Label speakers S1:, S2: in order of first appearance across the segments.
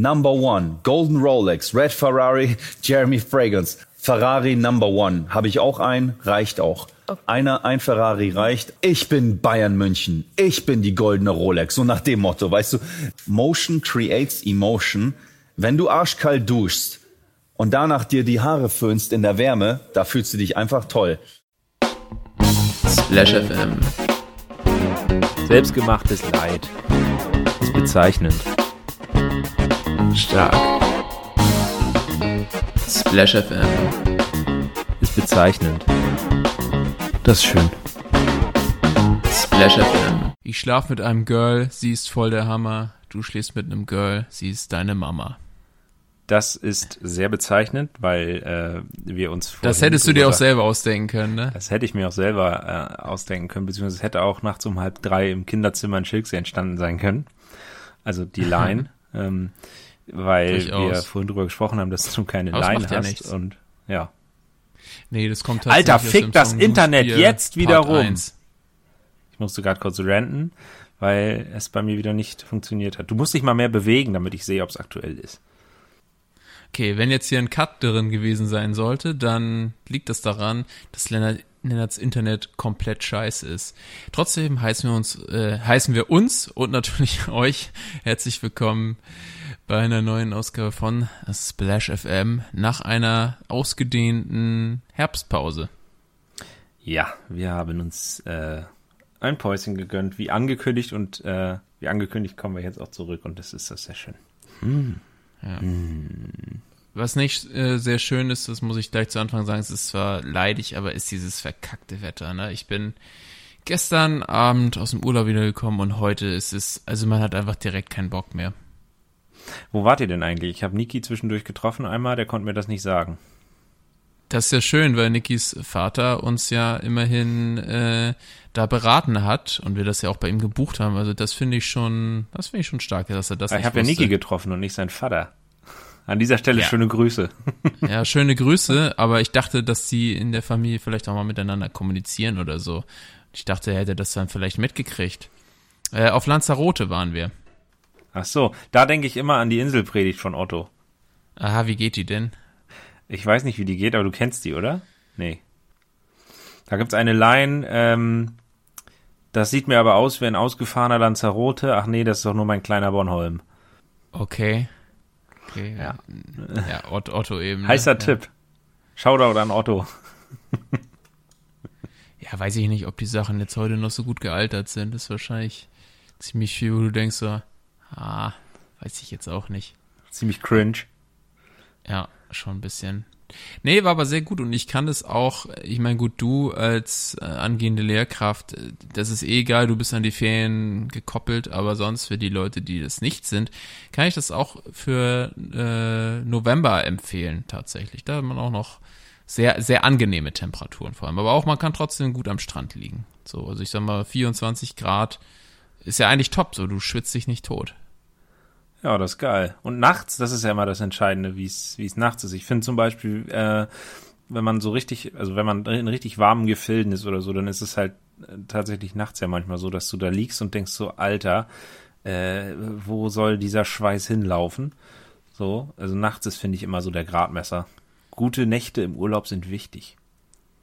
S1: Number One, Golden Rolex, Red Ferrari, Jeremy Fragrance. Ferrari Number One. Habe ich auch ein, reicht auch. Einer, ein Ferrari reicht. Ich bin Bayern München. Ich bin die goldene Rolex. So nach dem Motto, weißt du. Motion creates emotion. Wenn du arschkalt duschst und danach dir die Haare föhnst in der Wärme, da fühlst du dich einfach toll.
S2: Splash FM.
S3: Selbstgemachtes Leid. Ist bezeichnend.
S2: Stark. Splash FM.
S3: Ist bezeichnend. Das ist schön.
S2: Splash FM.
S4: Ich schlaf mit einem Girl, sie ist voll der Hammer. Du schläfst mit einem Girl, sie ist deine Mama.
S3: Das ist sehr bezeichnend, weil äh, wir uns
S4: Das hättest du dir auch selber ausdenken können, ne?
S3: Das hätte ich mir auch selber äh, ausdenken können, beziehungsweise es hätte auch nachts um halb drei im Kinderzimmer in Schilksee entstanden sein können. Also die Line, ähm, weil
S4: Durchaus.
S3: wir vorhin drüber gesprochen haben, dass du keine
S4: Aber
S3: Line
S4: ja
S3: hast
S4: nichts.
S3: und ja.
S4: Nee, das kommt
S3: Alter, fick das
S4: Song
S3: Internet jetzt wieder
S4: Part
S3: rum.
S4: 1.
S3: Ich musste gerade kurz ranten, weil es bei mir wieder nicht funktioniert hat. Du musst dich mal mehr bewegen, damit ich sehe, ob es aktuell ist.
S4: Okay, wenn jetzt hier ein Cut drin gewesen sein sollte, dann liegt das daran, dass Lennart, Lennarts Internet komplett scheiße ist. Trotzdem heißen wir uns, äh, heißen wir uns und natürlich euch herzlich willkommen bei einer neuen Ausgabe von Splash FM nach einer ausgedehnten Herbstpause.
S3: Ja, wir haben uns äh, ein Päuschen gegönnt, wie angekündigt und äh, wie angekündigt kommen wir jetzt auch zurück und das ist das sehr schön.
S4: Was nicht äh, sehr schön ist, das muss ich gleich zu Anfang sagen, es ist zwar leidig, aber ist dieses verkackte Wetter. Ne? Ich bin gestern Abend aus dem Urlaub wiedergekommen und heute ist es, also man hat einfach direkt keinen Bock mehr.
S3: Wo wart ihr denn eigentlich? Ich habe Niki zwischendurch getroffen einmal, der konnte mir das nicht sagen.
S4: Das ist ja schön, weil Nikis Vater uns ja immerhin äh, da beraten hat und wir das ja auch bei ihm gebucht haben. Also das finde ich schon, das finde ich schon stark, dass er das
S3: ich habe ja. Niki getroffen und nicht sein Vater. An dieser Stelle
S4: Ja.
S3: schöne Grüße.
S4: Ja, schöne Grüße, aber ich dachte, dass sie in der Familie vielleicht auch mal miteinander kommunizieren oder so. Ich dachte, er hätte das dann vielleicht mitgekriegt. Äh, auf Lanzarote waren wir.
S3: Ach so, da denke ich immer an die Inselpredigt von Otto.
S4: Aha, wie geht die denn?
S3: Ich weiß nicht, wie die geht, aber du kennst die, oder? Nee. Da gibt's eine Line, ähm, das sieht mir aber aus wie ein ausgefahrener Lanzarote. Ach nee, das ist doch nur mein kleiner Bornholm.
S4: Okay. Okay,
S3: Ja.
S4: ja. Otto eben. ne?
S3: Heißer
S4: ja.
S3: Tipp. Shoutout an Otto.
S4: Ja, weiß ich nicht, ob die Sachen jetzt heute noch so gut gealtert sind. Das ist wahrscheinlich ziemlich viel, wo du denkst so, ah, weiß ich jetzt auch nicht.
S3: Ziemlich cringe.
S4: Ja, schon ein bisschen. Nee, war aber sehr gut und ich kann das auch, ich meine, gut, du als äh, angehende Lehrkraft, äh, das ist eh egal, du bist an die Ferien gekoppelt, aber sonst für die Leute, die das nicht sind, kann ich das auch für äh, November empfehlen, tatsächlich. Da hat man auch noch sehr, sehr angenehme Temperaturen vor allem, aber auch man kann trotzdem gut am Strand liegen. So, also ich sag mal, 24 Grad ist ja eigentlich top, so, du schwitzt dich nicht tot.
S3: Ja, das ist geil. Und nachts, das ist ja immer das Entscheidende, wie es wie es nachts ist. Ich finde zum Beispiel, äh, wenn man so richtig, also wenn man in richtig warmen Gefilden ist oder so, dann ist es halt äh, tatsächlich nachts ja manchmal so, dass du da liegst und denkst so, Alter, äh, wo soll dieser Schweiß hinlaufen? So, also nachts ist, finde ich, immer so der Gradmesser. Gute Nächte im Urlaub sind wichtig.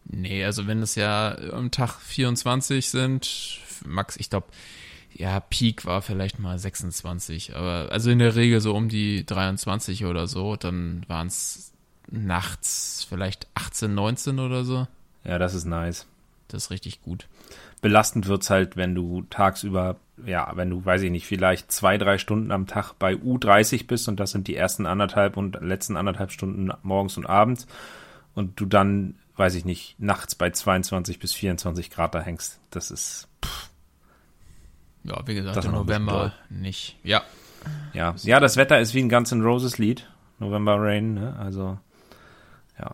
S4: Nee, also wenn es ja am Tag 24 sind, Max, ich glaube, ja, Peak war vielleicht mal 26, aber also in der Regel so um die 23 oder so, dann waren es nachts vielleicht 18, 19 oder so.
S3: Ja, das ist nice.
S4: Das ist richtig gut.
S3: belastend wird's halt, wenn du tagsüber, ja, wenn du, weiß ich nicht, vielleicht zwei, drei Stunden am Tag bei U30 bist und das sind die ersten anderthalb und letzten anderthalb Stunden morgens und abends und du dann, weiß ich nicht, nachts bei 22 bis 24 Grad da hängst. Das ist,
S4: Ja, wie gesagt,
S3: Das
S4: im November nicht. Ja,
S3: ja, ja, das Wetter ist wie ein Guns N' Roses Lied, November Rain, ne? Also, ja,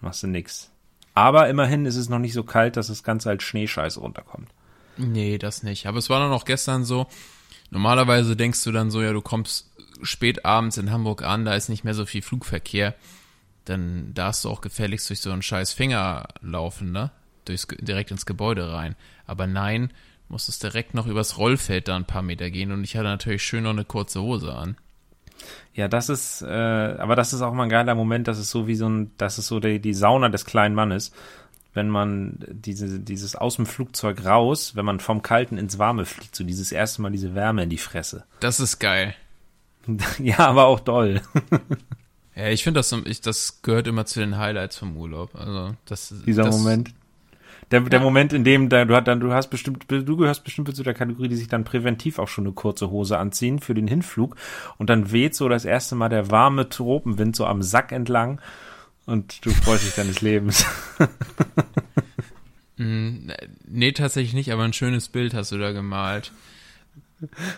S3: machst du nix. Aber immerhin ist es noch nicht so kalt, dass das Ganze als Schneescheiße runterkommt.
S4: Nee, das nicht. Aber es war dann auch gestern so. Normalerweise denkst du dann so, ja, du kommst spät abends in Hamburg an, da ist nicht mehr so viel Flugverkehr. Dann darfst du auch gefälligst durch so einen scheiß Finger laufen, ne? Durchs, direkt ins Gebäude rein. Aber nein, musstest direkt noch übers Rollfeld da ein paar Meter gehen und ich hatte natürlich schön noch eine kurze Hose an.
S3: Ja, das ist, äh, aber das ist auch mal ein geiler Moment, das ist so wie so ein, das ist so die, die Sauna des kleinen Mannes. Wenn man diese, dieses aus dem Flugzeug raus, wenn man vom Kalten ins Warme fliegt, so dieses erste Mal diese Wärme in die Fresse.
S4: Das ist geil.
S3: ja, aber auch doll.
S4: Ja, ich finde das, ich, das gehört immer zu den Highlights vom Urlaub. Also das,
S3: Dieser
S4: das,
S3: Moment. Der, der
S4: Ja.
S3: Moment, in dem da, du, hast dann, du hast bestimmt, du gehörst bestimmt zu der Kategorie, die sich dann präventiv auch schon eine kurze Hose anziehen für den Hinflug und dann weht so das erste Mal der warme Tropenwind so am Sack entlang und du freust dich deines Lebens.
S4: Mm, Nee, tatsächlich nicht, aber ein schönes Bild hast du da gemalt.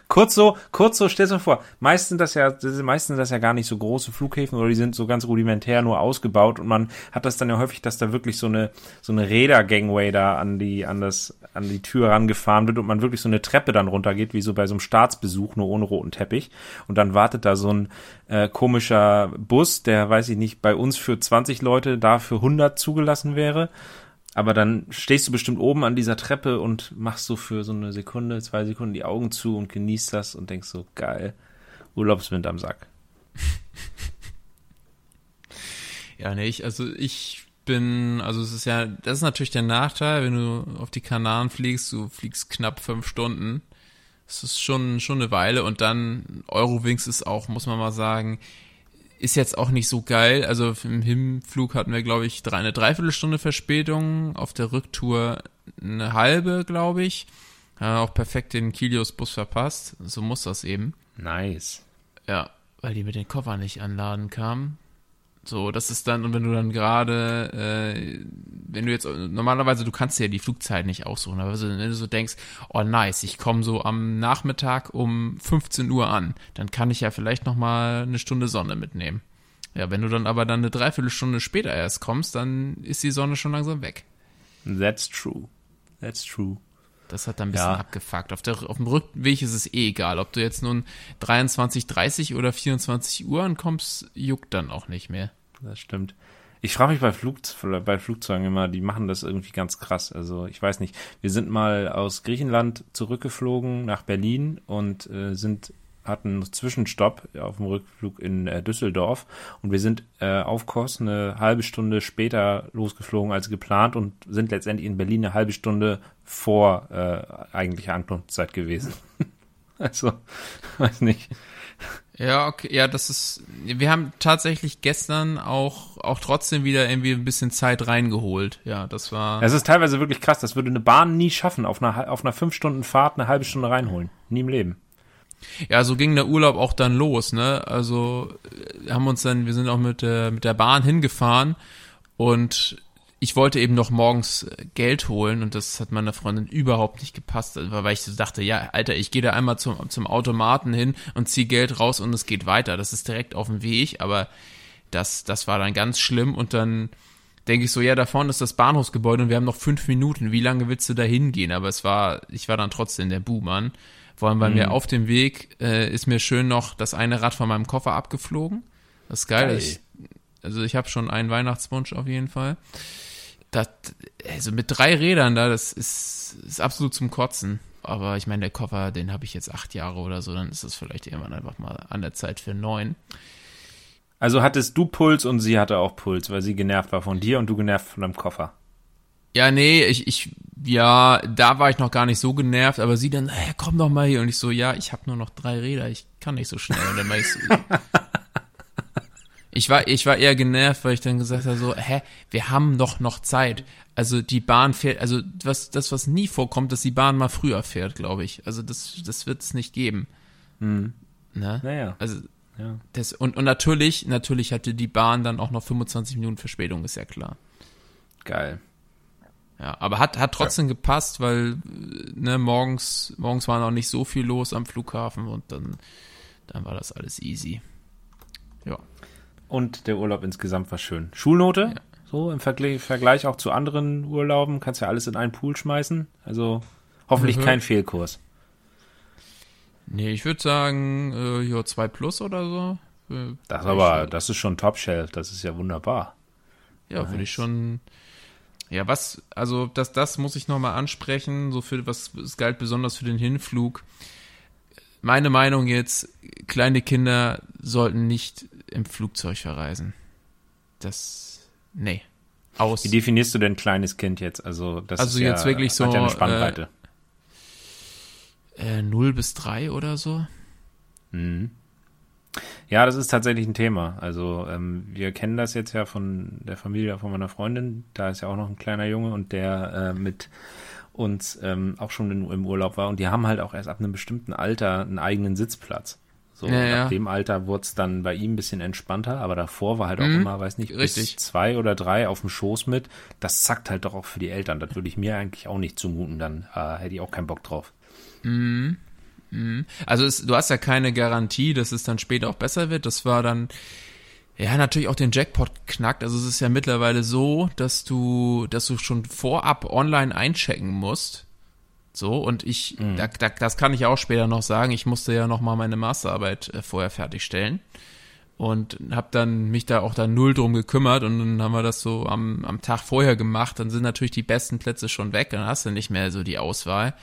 S3: Kurz so, kurz so, stell dir vor, meist sind das ja, meistens sind das ja gar nicht so große Flughäfen oder die sind so ganz rudimentär nur ausgebaut und man hat das dann ja häufig, dass da wirklich so eine, so eine Räder-Gangway da an die, an das, an die Tür rangefahren wird und man wirklich so eine Treppe dann runtergeht, wie so bei so einem Staatsbesuch, nur ohne roten Teppich. Und dann wartet da so ein äh, komischer Bus, der, weiß ich nicht, bei uns für 20 Leute, da für 100 zugelassen wäre. Aber dann stehst du bestimmt oben an dieser Treppe und machst so für so eine Sekunde, zwei Sekunden die Augen zu und genießt das und denkst so, geil, Urlaubswind am Sack.
S4: Ja, nee, ich, also ich bin, also es ist ja, das ist natürlich der Nachteil, wenn du auf die Kanaren fliegst, du fliegst knapp fünf Stunden. Das ist schon, schon eine Weile und dann Eurowings ist auch, muss man mal sagen, ist jetzt auch nicht so geil. Also im Hinflug hatten wir, glaube ich, drei, eine Dreiviertelstunde Verspätung, auf der Rücktour eine halbe, glaube ich. Ja, auch perfekt den Kilios Bus verpasst. So muss das eben.
S3: Nice.
S4: Ja, weil die mit den Koffer nicht anladen kamen. So, das ist dann, und wenn du dann gerade, äh, wenn du jetzt, normalerweise, du kannst ja die Flugzeit nicht aussuchen, aber wenn du so denkst, oh nice, ich komme so am Nachmittag um 15 Uhr an, dann kann ich ja vielleicht nochmal eine Stunde Sonne mitnehmen. Ja, wenn du dann aber dann eine Dreiviertelstunde später erst kommst, dann ist die Sonne schon langsam weg.
S3: That's true. That's true.
S4: Das hat dann ein bisschen
S3: Ja.
S4: abgefuckt. Auf, der, auf dem Rückweg ist es eh egal, ob du jetzt nun 23, 30 oder 24 Uhr ankommst, juckt dann auch nicht mehr.
S3: Das stimmt. Ich frage mich bei, Flug, bei Flugzeugen immer, die machen das irgendwie ganz krass. Also ich weiß nicht. Wir sind mal aus Griechenland zurückgeflogen nach Berlin und äh, sind hatten einen Zwischenstopp auf dem Rückflug in äh, Düsseldorf und wir sind äh, auf Kurs eine halbe Stunde später losgeflogen als geplant und sind letztendlich in Berlin eine halbe Stunde vor äh, eigentlicher Ankunftszeit gewesen. also, weiß nicht.
S4: Ja, okay, ja, das ist, wir haben tatsächlich gestern auch, auch trotzdem wieder irgendwie ein bisschen Zeit reingeholt. Ja, das war,
S3: Es ist teilweise wirklich krass. Das würde eine Bahn nie schaffen, auf einer, auf einer fünf Stunden Fahrt eine halbe Stunde reinholen. Nie im Leben.
S4: ja, so ging der Urlaub auch dann los, ne? Also, äh, haben uns dann, wir sind auch mit der, mit der Bahn hingefahren und ich wollte eben noch morgens äh, Geld holen und das hat meiner Freundin überhaupt nicht gepasst, Also, weil ich so dachte, ja, Alter, ich gehe da einmal zum, zum Automaten hin und zieh Geld raus und es geht weiter. Das ist direkt auf dem Weg, aber das, das war dann ganz schlimm und dann denke ich so, ja, da vorne ist das Bahnhofsgebäude und wir haben noch fünf Minuten. Wie lange willst du da hingehen? Aber es war, ich war dann trotzdem der Buhmann. Vor allem, weil mir auf dem Weg äh, ist mir schön noch das eine Rad von meinem Koffer abgeflogen. Das ist geil.
S3: Geil.
S4: Ich, also ich habe schon einen Weihnachtswunsch auf jeden Fall. Das, also mit drei Rädern da, das ist, ist absolut zum Kotzen. Aber ich meine, der Koffer, den habe ich jetzt acht Jahre oder so, dann ist das vielleicht irgendwann einfach mal an der Zeit für neun.
S3: Also hattest du Puls und sie hatte auch Puls, weil sie genervt war von dir und du genervt von deinem Koffer.
S4: Ja, nee, ich, ich, ja, da war ich noch gar nicht so genervt, aber sie dann, hey, komm doch mal hier. Und ich so, ja, ich habe nur noch drei Räder, ich kann nicht so schnell. Und dann war ich so, ich war, ich war eher genervt, weil ich dann gesagt habe, so, hä, wir haben doch noch Zeit. Also die Bahn fährt, also was, das, was nie vorkommt, dass die Bahn mal früher fährt, glaube ich. Also das, das wird es nicht geben. Ne?
S3: Naja.
S4: Also
S3: Ja.
S4: das, und, und natürlich, natürlich hatte die Bahn dann auch noch 25 Minuten Verspätung, ist ja klar.
S3: Geil.
S4: Ja, aber hat, hat trotzdem gepasst, weil ne, morgens, morgens war noch nicht so viel los am Flughafen und dann, dann war das alles easy. Ja.
S3: Und der Urlaub insgesamt war schön. Schulnote? So im Vergleich, Vergleich auch zu anderen Urlauben. Kannst ja alles in einen Pool schmeißen. Also hoffentlich
S4: Mhm.
S3: kein Fehlkurs.
S4: Nee, ich würde sagen, äh, ja, 2 plus oder so. Äh,
S3: Das
S4: würd
S3: aber,
S4: ich,
S3: das ist schon Top Shelf. Das ist ja wunderbar.
S4: Ja, würde ich schon. Ja, was, also das, das muss ich nochmal ansprechen, so für was, es galt besonders für den Hinflug. meine Meinung jetzt, kleine Kinder sollten nicht im Flugzeug verreisen. Das, nee. Aus.
S3: Wie definierst du denn kleines Kind jetzt? Also, das
S4: Also
S3: ist
S4: jetzt
S3: ja,
S4: wirklich
S3: hat
S4: so,
S3: ja eine Spannbreite.
S4: Äh, 0 bis 3 oder so?
S3: Mhm. Ja, das ist tatsächlich ein Thema. Also ähm, wir kennen das jetzt ja von der Familie von meiner Freundin. Da ist ja auch noch ein kleiner Junge und der äh, mit uns ähm, auch schon in, im Urlaub war. Und die haben halt auch erst ab einem bestimmten Alter einen eigenen Sitzplatz. So,
S4: Ja, ja.
S3: ab dem Alter wurde es dann bei ihm ein bisschen entspannter, aber davor war halt auch
S4: Mhm.
S3: immer, weiß nicht, bis
S4: Richtig.
S3: zwei oder drei auf dem Schoß mit. Das zackt halt doch auch für die Eltern. Das würde ich mir eigentlich auch nicht zumuten, dann äh, hätte ich auch keinen Bock drauf.
S4: Also es, du hast ja keine Garantie, dass es dann später auch besser wird. Das war dann ja natürlich auch den Jackpot knackt. Also es ist ja mittlerweile so, dass du, dass du schon vorab online einchecken musst. So und ich, da, da, das kann ich auch später noch sagen. Ich musste ja noch mal meine Masterarbeit äh, vorher fertigstellen und habe dann mich da auch dann null drum gekümmert und dann haben wir das so am, am Tag vorher gemacht. Dann sind natürlich die besten Plätze schon weg. Dann hast du nicht mehr so die Auswahl.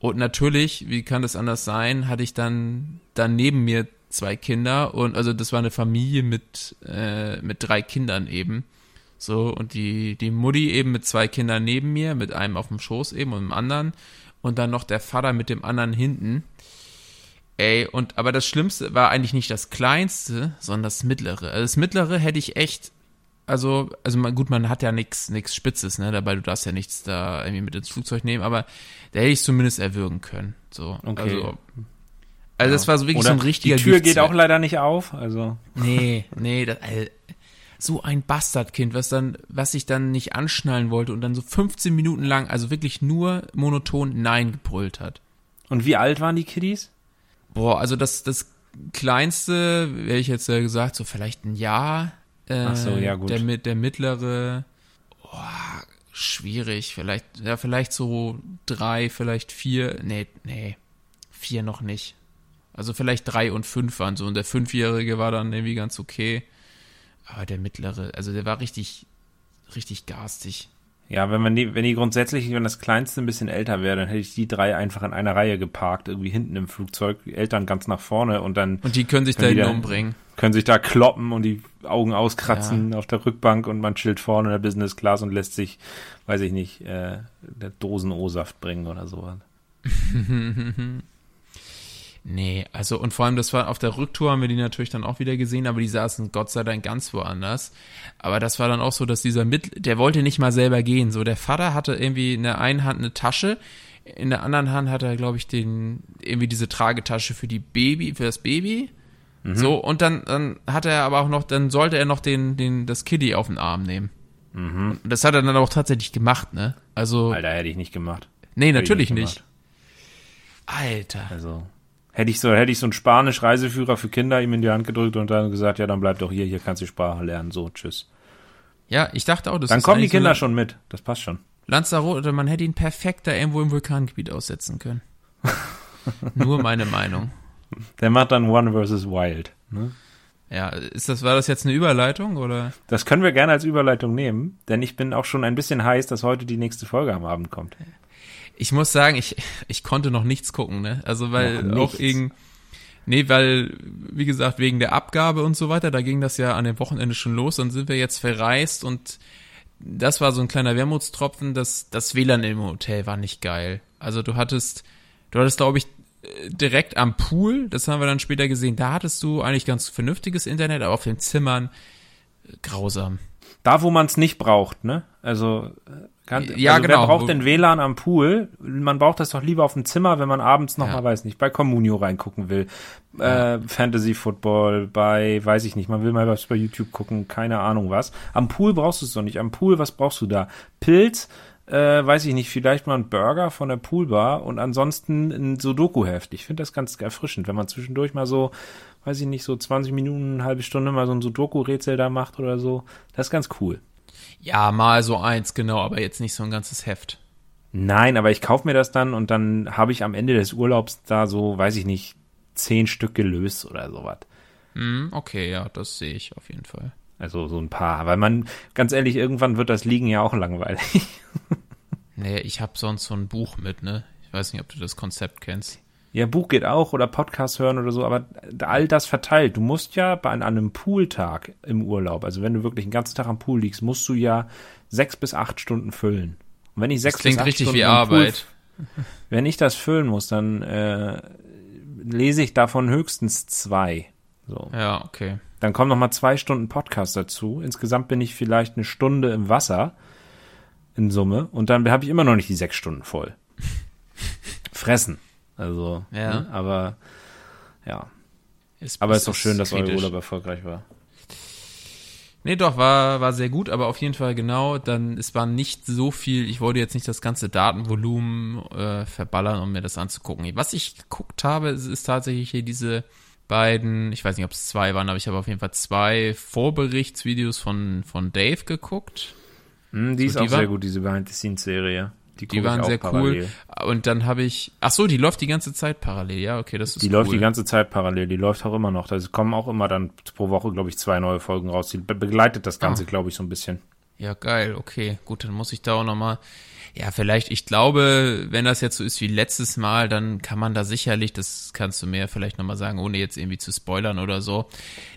S4: Und natürlich, wie kann das anders sein, hatte ich dann, dann neben mir zwei Kinder und also das war eine Familie mit, äh, mit drei Kindern eben. So, und die, die Mutti eben mit zwei Kindern neben mir, mit einem auf dem Schoß eben und dem anderen. Und dann noch der Vater mit dem anderen hinten. Ey, und aber das Schlimmste war eigentlich nicht das Kleinste, sondern das Mittlere. Also das Mittlere hätte ich echt, also, also man, gut, man hat ja nichts nix Spitzes, ne, dabei du darfst ja nichts da irgendwie mit ins Flugzeug nehmen, aber da hätte ich zumindest erwürgen können. So.
S3: Okay.
S4: Also, also das war so wirklich so ein richtiger
S3: Die Tür geht
S4: Giftswert.
S3: auch leider nicht auf. Also
S4: Nee, nee, das, äh, so ein Bastardkind, was dann, was sich dann nicht anschnallen wollte und dann so 15 Minuten lang, also wirklich nur monoton Nein gebrüllt hat.
S3: Und wie alt waren die Kiddies?
S4: Boah, also das, das kleinste, wäre ich jetzt ja gesagt, so vielleicht ein Jahr. Äh,
S3: Ach so, ja, gut.
S4: Der, mit- der mittlere, boah, schwierig, vielleicht, ja, vielleicht so drei, vielleicht vier, nee, nee, vier noch nicht. Also vielleicht drei und fünf waren so und der Fünfjährige war dann irgendwie ganz okay. Aber der mittlere, also der war richtig, richtig garstig.
S3: Ja, wenn man die, wenn die grundsätzlich, wenn das Kleinste ein bisschen älter wäre, dann hätte ich die drei einfach in einer Reihe geparkt, irgendwie hinten im Flugzeug, die Eltern ganz nach vorne und dann
S4: Und die können sich da
S3: Können die
S4: hinten
S3: da-
S4: umbringen.
S3: können sich da kloppen und die Augen auskratzen auf der Rückbank und man chillt vorne in der Business Class und lässt sich, weiß ich nicht, äh, der Dosen O-Saft bringen oder sowas.
S4: Nee, also und vor allem, das war auf der Rücktour haben wir die natürlich dann auch wieder gesehen, aber die saßen Gott sei Dank ganz woanders. Aber das war dann auch so, dass dieser mit, der wollte nicht mal selber gehen. So, der Vater hatte irgendwie in der einen Hand eine Tasche, in der anderen Hand hat er, glaube ich, den, irgendwie diese Tragetasche für die Baby, für das Baby. So, und dann, dann hat er aber auch noch, dann sollte er noch den, den, das Kiddie auf den Arm nehmen. Und das hat er dann auch tatsächlich gemacht, ne? Also,
S3: Alter, hätte ich nicht gemacht.
S4: nee,
S3: Hätte
S4: natürlich
S3: nicht
S4: nicht. Alter.
S3: Also, hätte ich so, hätte ich so einen Spanisch-Reiseführer für Kinder ihm in die Hand gedrückt und dann gesagt, ja, dann bleib doch hier, hier kannst du die Sprache lernen, so, tschüss.
S4: Ja, ich dachte auch, das
S3: Dann kommen die
S4: so
S3: Kinder
S4: eine-
S3: schon mit, das passt schon.
S4: Lanzarote, man hätte ihn perfekt da irgendwo im Vulkangebiet aussetzen können. Nur meine Meinung.
S3: Der macht dann One versus Wild. Ne?
S4: Ja, ist das, war das jetzt eine Überleitung oder?
S3: Das können wir gerne als Überleitung nehmen, denn ich bin auch schon ein bisschen heiß, dass heute die nächste Folge am Abend kommt.
S4: Ich muss sagen, ich, ich konnte noch nichts gucken, ne? Also weil
S3: Noch
S4: auch wegen, nee, weil, wie gesagt, wegen der Abgabe und so weiter, da ging das ja an dem Wochenende schon los, dann sind wir jetzt verreist und das war so ein kleiner Wermutstropfen, das, das WLAN im Hotel war nicht geil. Also du hattest, du hattest, glaube ich, direkt am Pool, das haben wir dann später gesehen, da hattest du eigentlich ganz vernünftiges Internet, aber auf den Zimmern grausam.
S3: Da, wo man es nicht braucht, ne? Also, kann,
S4: Ja,
S3: also
S4: genau.
S3: wer braucht denn WLAN am Pool? Man braucht das doch lieber auf dem Zimmer, wenn man abends noch
S4: Ja.
S3: mal, weiß nicht, bei Communio reingucken will. Äh, Fantasy Football, bei, weiß ich nicht, man will mal was bei YouTube gucken, keine Ahnung was. Am Pool brauchst du es doch nicht. Am Pool, was brauchst du da? Pilz, äh, weiß ich nicht, vielleicht mal ein Burger von der Poolbar und ansonsten ein Sudoku-Heft. Ich finde das ganz erfrischend, wenn man zwischendurch mal so, weiß ich nicht, so 20 Minuten, eine halbe Stunde mal so ein Sudoku-Rätsel da macht oder so. Das ist ganz cool.
S4: Ja, mal so eins, genau, aber jetzt nicht so ein ganzes Heft.
S3: Nein, aber ich kaufe mir das dann und dann habe ich am Ende des Urlaubs da so, weiß ich nicht, zehn Stück gelöst oder sowas.
S4: Hm, okay, ja, das sehe ich auf jeden Fall.
S3: Also so ein paar. Weil man, ganz ehrlich, irgendwann wird das Liegen ja auch langweilig.
S4: Nee, ich habe sonst so ein Buch mit, ne? Ich weiß nicht, ob du das Konzept kennst.
S3: Ja, Buch geht auch oder Podcast hören oder so, aber all das verteilt. Du musst ja bei an einem Pooltag im Urlaub, also wenn du wirklich den ganzen Tag am Pool liegst, musst du ja sechs bis acht Stunden füllen. Und wenn ich sechs
S4: Das klingt
S3: bis acht
S4: richtig
S3: Stunden
S4: wie
S3: am Pool-
S4: Arbeit.
S3: wenn ich das füllen muss, dann äh, lese ich davon höchstens zwei. So.
S4: Ja, okay.
S3: Dann kommen noch mal zwei Stunden Podcast dazu. Insgesamt bin ich vielleicht eine Stunde im Wasser in Summe und dann habe ich immer noch nicht die sechs Stunden voll. Fressen. Also,
S4: Ja.
S3: ne? aber ja.
S4: Ist,
S3: Aber es ist doch schön, dass euer
S4: kritisch.
S3: Urlaub erfolgreich war.
S4: Nee, doch, war, war sehr gut, aber auf jeden Fall genau, dann, es war nicht so viel, ich wollte jetzt nicht das ganze Datenvolumen äh, verballern, um mir das anzugucken. Was ich geguckt habe, ist, ist tatsächlich hier diese beiden, ich weiß nicht, ob es zwei waren, aber ich habe auf jeden Fall zwei Vorberichtsvideos von, von Dave geguckt.
S3: Hm, die ist
S4: die
S3: auch
S4: war-
S3: sehr gut, diese Behind-the-Scenes-Serie.
S4: Die
S3: ich
S4: waren sehr
S3: parallel.
S4: cool. Und dann habe ich, ach so, die läuft die ganze Zeit parallel, ja, okay, das ist
S3: Die
S4: cool.
S3: läuft die ganze Zeit parallel, die läuft auch immer noch. Da kommen auch immer dann pro Woche, glaube ich, zwei neue Folgen raus. Die be begleitet das Ganze,
S4: Ah.
S3: glaube ich, so ein bisschen.
S4: Ja, geil, okay. Gut, dann muss ich da auch nochmal. Ja, vielleicht, ich glaube, wenn das jetzt so ist wie letztes Mal, dann kann man da sicherlich, das kannst du mir vielleicht nochmal sagen, ohne jetzt irgendwie zu spoilern oder so,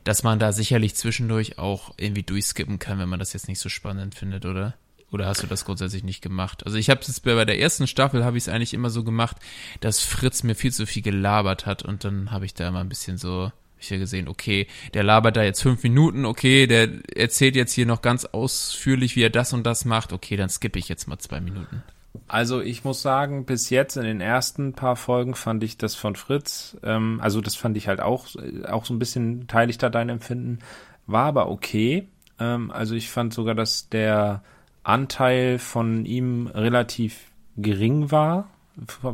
S4: dass man da sicherlich zwischendurch auch irgendwie durchskippen kann, wenn man das jetzt nicht so spannend findet, oder? Oder hast du das grundsätzlich nicht gemacht? Also ich habe es bei der ersten Staffel habe ich es eigentlich immer so gemacht, dass Fritz mir viel zu viel gelabert hat und dann habe ich da immer ein bisschen so ich ja gesehen, okay, der labert da jetzt fünf Minuten, okay, der erzählt jetzt hier noch ganz ausführlich, wie er das und das macht, okay, dann skippe ich jetzt mal zwei Minuten.
S3: Also ich muss sagen, bis jetzt in den ersten paar Folgen fand ich das von Fritz, ähm, also das fand ich halt auch, äh, auch so ein bisschen, teile ich da dein Empfinden, war aber okay. Ähm, also ich fand sogar, dass der Anteil von ihm relativ gering war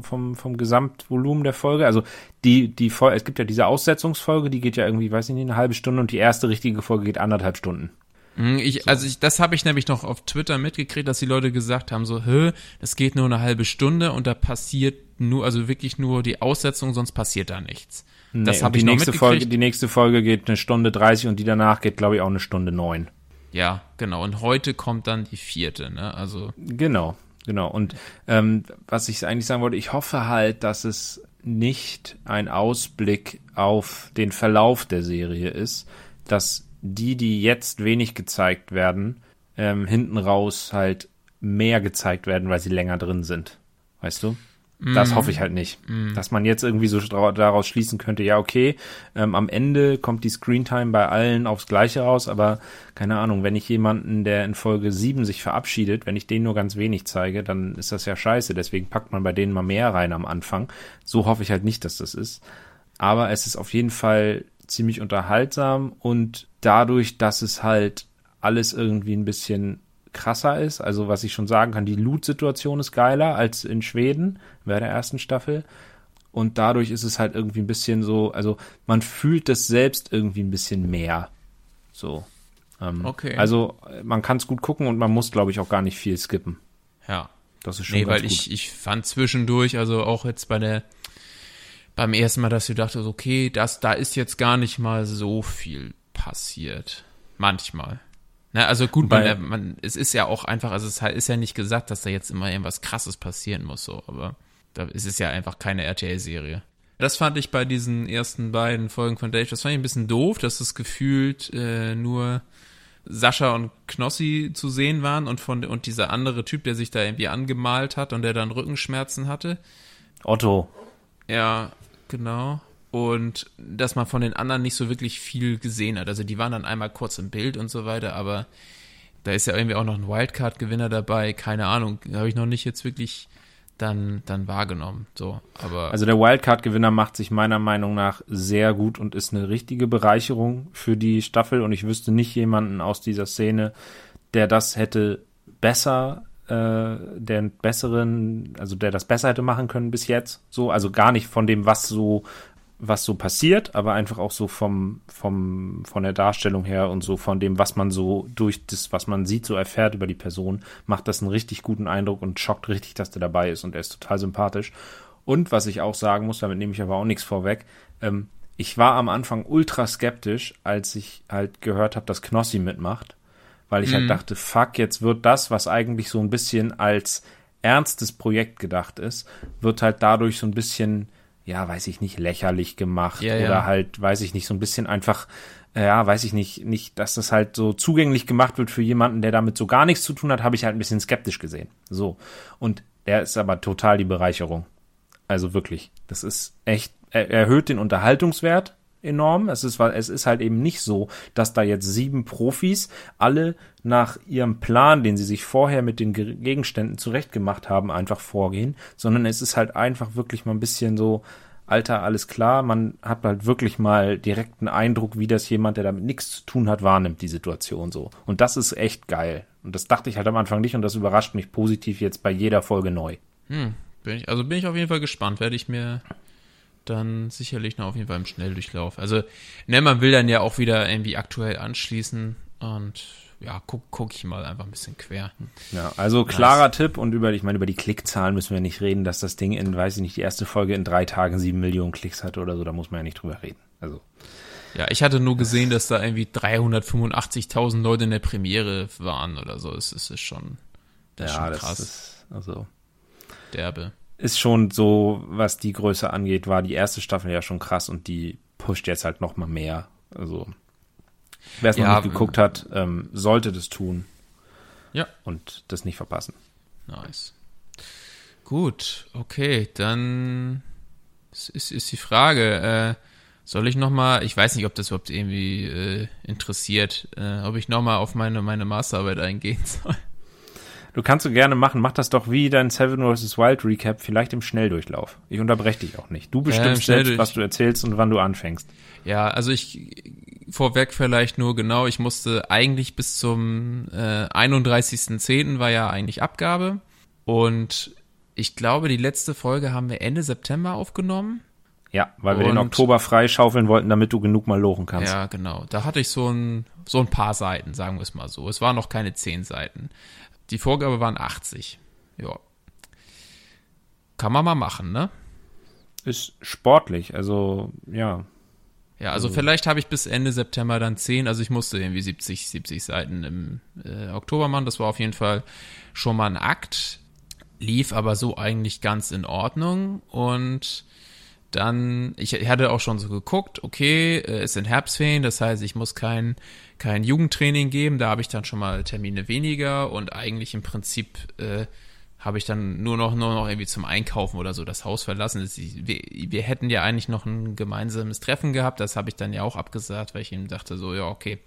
S3: vom, vom, Gesamtvolumen der Folge. Also die, die Folge, es gibt ja diese Aussetzungsfolge, die geht ja irgendwie, weiß ich nicht, eine halbe Stunde und die erste richtige Folge geht anderthalb Stunden.
S4: Hm, Ich, Also ich, das habe ich nämlich noch auf Twitter mitgekriegt, dass die Leute gesagt haben, so, hä, das geht nur eine halbe Stunde und da passiert nur, also wirklich nur die Aussetzung, sonst passiert da nichts. das
S3: Nee, und
S4: habe ich
S3: die
S4: noch
S3: nächste
S4: mitgekriegt.
S3: Folge, die nächste Folge geht eine Stunde 30 und die danach geht, glaube ich, auch eine Stunde neun.
S4: Ja, genau. Und heute kommt dann die vierte, ne? Also,
S3: Genau, genau. Und ähm, was ich eigentlich sagen wollte, ich hoffe halt, dass es nicht ein Ausblick auf den Verlauf der Serie ist, dass die, die jetzt wenig gezeigt werden, ähm, hinten raus halt mehr gezeigt werden, weil sie länger drin sind. Weißt du? Das hoffe ich halt nicht. Dass man jetzt irgendwie so daraus schließen könnte, ja, okay, ähm, am Ende kommt die Screentime bei allen aufs Gleiche raus, aber keine Ahnung, wenn ich jemanden, der in Folge 7 sich verabschiedet, wenn ich den nur ganz wenig zeige, dann ist das ja scheiße. Deswegen packt man bei denen mal mehr rein am Anfang. So hoffe ich halt nicht, dass das ist. Aber es ist auf jeden Fall ziemlich unterhaltsam und dadurch, dass es halt alles irgendwie ein bisschen krasser ist, also was ich schon sagen kann, die Loot-Situation ist geiler als in Schweden bei der ersten Staffel und dadurch ist es halt irgendwie ein bisschen so, also man fühlt das selbst irgendwie ein bisschen mehr. So. Ähm,
S4: Okay.
S3: Also man kann es gut gucken und man muss, glaube ich, auch gar nicht viel skippen.
S4: ja.
S3: Das ist schon
S4: Nee, weil
S3: gut.
S4: ich, ich fand zwischendurch, also auch jetzt bei der, beim ersten Mal, dass du dachtest, okay, das, da ist jetzt gar nicht mal so viel passiert. Manchmal. Na, also gut,
S3: Wobei-
S4: man, man, es ist ja auch einfach, also es ist ja nicht gesagt, dass da jetzt immer irgendwas krasses passieren muss, so, aber da ist es ja einfach keine RTL-Serie. Das fand ich bei diesen ersten beiden Folgen von Dave, das fand ich ein bisschen doof, dass es gefühlt äh, nur Sascha und Knossi zu sehen waren und von und dieser andere Typ, der sich da irgendwie angemalt hat und der dann Rückenschmerzen hatte.
S3: Otto.
S4: Ja, genau. Und dass man von den anderen nicht so wirklich viel gesehen hat. Also die waren dann einmal kurz im Bild und so weiter, aber da ist ja irgendwie auch noch ein Wildcard-Gewinner dabei. Keine Ahnung, habe ich noch nicht jetzt wirklich dann, dann wahrgenommen. So, aber
S3: Also der Wildcard-Gewinner macht sich meiner Meinung nach sehr gut und ist eine richtige Bereicherung für die Staffel und ich wüsste nicht jemanden aus dieser Szene, der das hätte besser, äh, der besseren, also der das besser hätte machen können bis jetzt. So, also gar nicht von dem, was so was so passiert, aber einfach auch so vom, vom, von der Darstellung her und so von dem, was man so durch das, was man sieht, so erfährt über die Person, macht das einen richtig guten Eindruck und schockt richtig, dass der dabei ist und er ist total sympathisch. Und was ich auch sagen muss, damit nehme ich aber auch nichts vorweg, ähm, ich war am Anfang ultra skeptisch, als ich halt gehört habe, dass Knossi mitmacht, weil ich halt dachte, fuck, jetzt wird das, was eigentlich so ein bisschen als ernstes Projekt gedacht ist, wird halt dadurch so ein bisschen ja, weiß ich nicht, lächerlich gemacht
S4: Ja,
S3: oder
S4: ja.
S3: halt, weiß ich nicht, so ein bisschen einfach, äh, ja, weiß ich nicht, nicht, dass das halt so zugänglich gemacht wird für jemanden, der damit so gar nichts zu tun hat, habe ich halt ein bisschen skeptisch gesehen. So. Und der ist aber total die Bereicherung. Also wirklich, das ist echt, er erhöht den Unterhaltungswert enorm. Es ist, es ist halt eben nicht so, dass da jetzt sieben Profis alle nach ihrem Plan, den sie sich vorher mit den Ge- Gegenständen zurechtgemacht haben, einfach vorgehen, sondern es ist halt einfach wirklich mal ein bisschen so, Alter, alles klar, man hat halt wirklich mal direkt einen Eindruck, wie das jemand, der damit nichts zu tun hat, wahrnimmt, die Situation so. Und das ist echt geil. Und das dachte ich halt am Anfang nicht und das überrascht mich positiv jetzt bei jeder Folge neu.
S4: Hm, bin ich, also bin ich auf jeden Fall gespannt. Werde ich mir dann sicherlich noch auf jeden Fall im Schnelldurchlauf. Also, ne, man will dann ja auch wieder irgendwie aktuell anschließen und ja, guck, guck ich mal einfach ein bisschen quer.
S3: Ja, also klarer Tipp und über, ich meine, über die Klickzahlen müssen wir nicht reden, dass das Ding in, weiß ich nicht, die erste Folge in drei Tagen sieben Millionen Klicks hatte oder so, da muss man ja nicht drüber reden. Also,
S4: Ja, ich hatte nur gesehen, dass da irgendwie 385.000 Leute in der Premiere waren oder so. Es es ist schon, das ist
S3: ja,
S4: schon
S3: das
S4: krass,
S3: ist, also,
S4: derbe.
S3: Ist schon so, was die Größe angeht, war die erste Staffel ja schon krass und die pusht jetzt halt noch mal mehr. Also, wer es
S4: Ja,
S3: noch nicht geguckt hat, ähm, sollte das tun
S4: Ja,
S3: und das nicht verpassen.
S4: Nice. Gut, okay, dann ist, ist, ist die Frage, äh, soll ich nochmal, ich weiß nicht, ob das überhaupt irgendwie äh, interessiert, äh, ob ich nochmal auf meine, meine Masterarbeit eingehen soll.
S3: Du kannst du gerne machen, mach das doch wie dein Seven vs. Wild Recap, vielleicht im Schnelldurchlauf. Ich unterbreche dich auch nicht. Du
S4: im
S3: bestimmst selbst,
S4: Schnelldurch-
S3: was du erzählst und wann du anfängst.
S4: Ja, also ich vorweg vielleicht nur genau, ich musste eigentlich bis zum äh, 31.10. war ja eigentlich Abgabe und ich glaube, die letzte Folge haben wir Ende September aufgenommen.
S3: Ja, weil wir den
S4: Und-
S3: Oktober freischaufeln wollten, damit du genug mal lochen kannst.
S4: Ja, genau. Da hatte ich so ein, so ein paar Seiten, sagen wir es mal so. Es waren noch keine zehn Seiten. Die Vorgabe waren 80. Ja. Kann man mal machen, ne?
S3: Ist sportlich, also ja.
S4: Ja, also vielleicht habe ich bis Ende September dann 10, also ich musste irgendwie 70, 70 Seiten im äh, Oktober machen. Das war auf jeden Fall schon mal ein Akt. Lief aber so eigentlich ganz in Ordnung und dann, ich hatte auch schon so geguckt, okay, äh, es sind Herbstferien, das heißt, ich muss kein, kein Jugendtraining geben, da habe ich dann schon mal Termine weniger und eigentlich im Prinzip äh, habe ich dann nur noch, nur noch irgendwie zum Einkaufen oder so das Haus verlassen. Wir, wir hätten ja eigentlich noch ein gemeinsames Treffen gehabt, das habe ich dann ja auch abgesagt, weil ich ihm dachte so, ja, okay.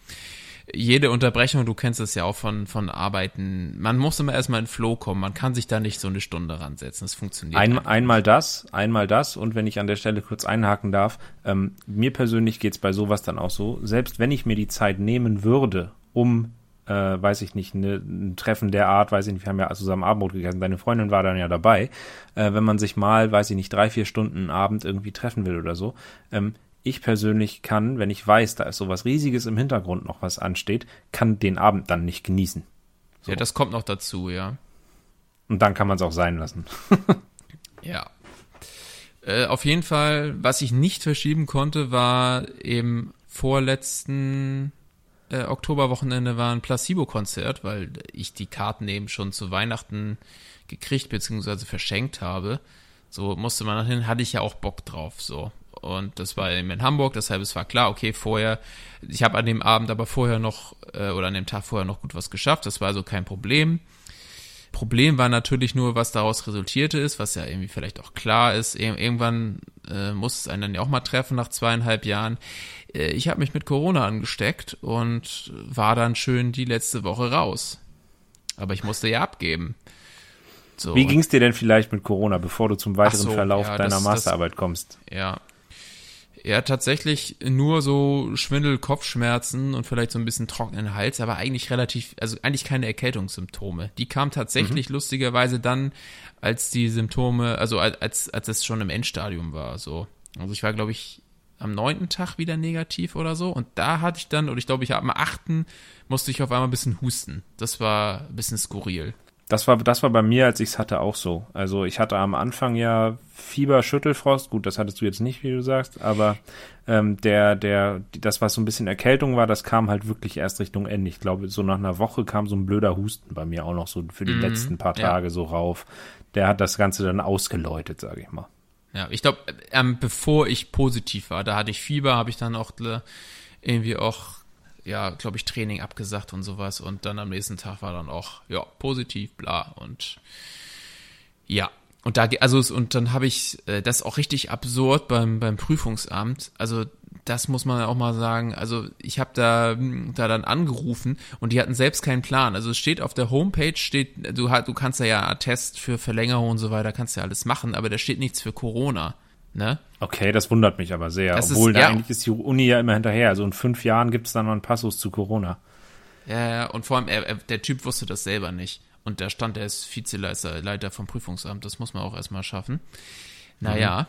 S4: Jede Unterbrechung, du kennst es ja auch von, von Arbeiten, man muss immer erstmal in Flow kommen, man kann sich da nicht so eine Stunde ransetzen, das funktioniert
S3: Ein,
S4: einfach
S3: einmal das, einmal das und wenn ich an der Stelle kurz einhaken darf, ähm, mir persönlich geht's bei sowas dann auch so, selbst wenn ich mir die Zeit nehmen würde, um, äh, weiß ich nicht, ne, ein Treffen der Art, weiß ich nicht, wir haben ja zusammen Abendbrot gegessen, deine Freundin war dann ja dabei, äh, wenn man sich mal, weiß ich nicht, drei, vier Stunden Abend irgendwie treffen will oder so, ähm, ich persönlich kann, wenn ich weiß, da ist sowas Riesiges im Hintergrund noch was ansteht, kann den Abend dann nicht genießen.
S4: Ja, das kommt noch dazu, ja.
S3: Und dann kann man es auch sein lassen.
S4: Ja. Äh, auf jeden Fall, was ich nicht verschieben konnte, war im vorletzten äh, Oktoberwochenende war ein Placebo-Konzert, weil ich die Karten eben schon zu Weihnachten gekriegt bzw. verschenkt habe. So musste man hin, hatte ich ja auch Bock drauf, so. Und das war eben in Hamburg, deshalb es war klar, okay, vorher, ich habe an dem Abend aber vorher noch, äh, oder an dem Tag vorher noch gut was geschafft, das war also kein Problem. Problem war natürlich nur, was daraus resultierte ist, was ja irgendwie vielleicht auch klar ist. Ir irgendwann äh, muss es einen dann ja auch mal treffen nach zweieinhalb Jahren. Äh, ich habe mich mit Corona angesteckt und war dann schön die letzte Woche raus. Aber ich musste ja abgeben. So,
S3: Wie ging's dir denn vielleicht mit Corona, bevor du zum weiteren
S4: so,
S3: Verlauf
S4: ja,
S3: deiner
S4: das- das-
S3: Masterarbeit kommst?
S4: Ja. Ja, tatsächlich nur so Schwindel, Kopfschmerzen und vielleicht so ein bisschen trockenen Hals, aber eigentlich relativ, also eigentlich keine Erkältungssymptome. Die kamen tatsächlich lustigerweise dann, als die Symptome, also als, als es schon im Endstadium war, so. Also ich war, glaube ich, am neunten Tag wieder negativ oder so und da hatte ich dann, und ich glaube, ich am achten musste ich auf einmal ein bisschen husten. Das war ein bisschen skurril.
S3: Das war, das war bei mir, als ich's hatte, auch so. Also ich hatte am Anfang ja Fieber, Schüttelfrost. Gut, das hattest du jetzt nicht, wie du sagst, aber ähm, der, der, das, was so ein bisschen Erkältung war, das kam halt wirklich erst Richtung Ende. Ich glaube, so nach einer Woche kam so ein blöder Husten bei mir auch noch so für die letzten paar
S4: ja.
S3: Tage so rauf. Der hat das Ganze dann ausgeläutet, sage ich mal.
S4: Ja, ich glaube, ähm, bevor ich positiv war, da hatte ich Fieber, habe ich dann auch äh, irgendwie auch, ja, glaube ich, Training abgesagt und sowas. Und dann am nächsten Tag war dann auch, ja, positiv, bla. Und ja, und da, also, und dann habe ich äh, das auch richtig absurd beim, beim Prüfungsamt. Also, das muss man auch mal sagen. Also, ich habe da, da dann angerufen und die hatten selbst keinen Plan. Also, es steht auf der Homepage, steht, du, du kannst da ja Attest für Verlängerung und so weiter, kannst ja alles machen, aber da steht nichts für Corona. Ne?
S3: Okay, das wundert mich aber sehr.
S4: Das ist-
S3: Obwohl, da
S4: ja.
S3: eigentlich ist die Uni ja immer hinterher. Also in fünf Jahren gibt es dann noch einen Passus zu Corona.
S4: Ja, ja, und vor allem, er, er, der Typ wusste das selber nicht. Und da stand, er ist Vizeleiter Leiter vom Prüfungsamt. Das muss man auch erstmal schaffen. Naja,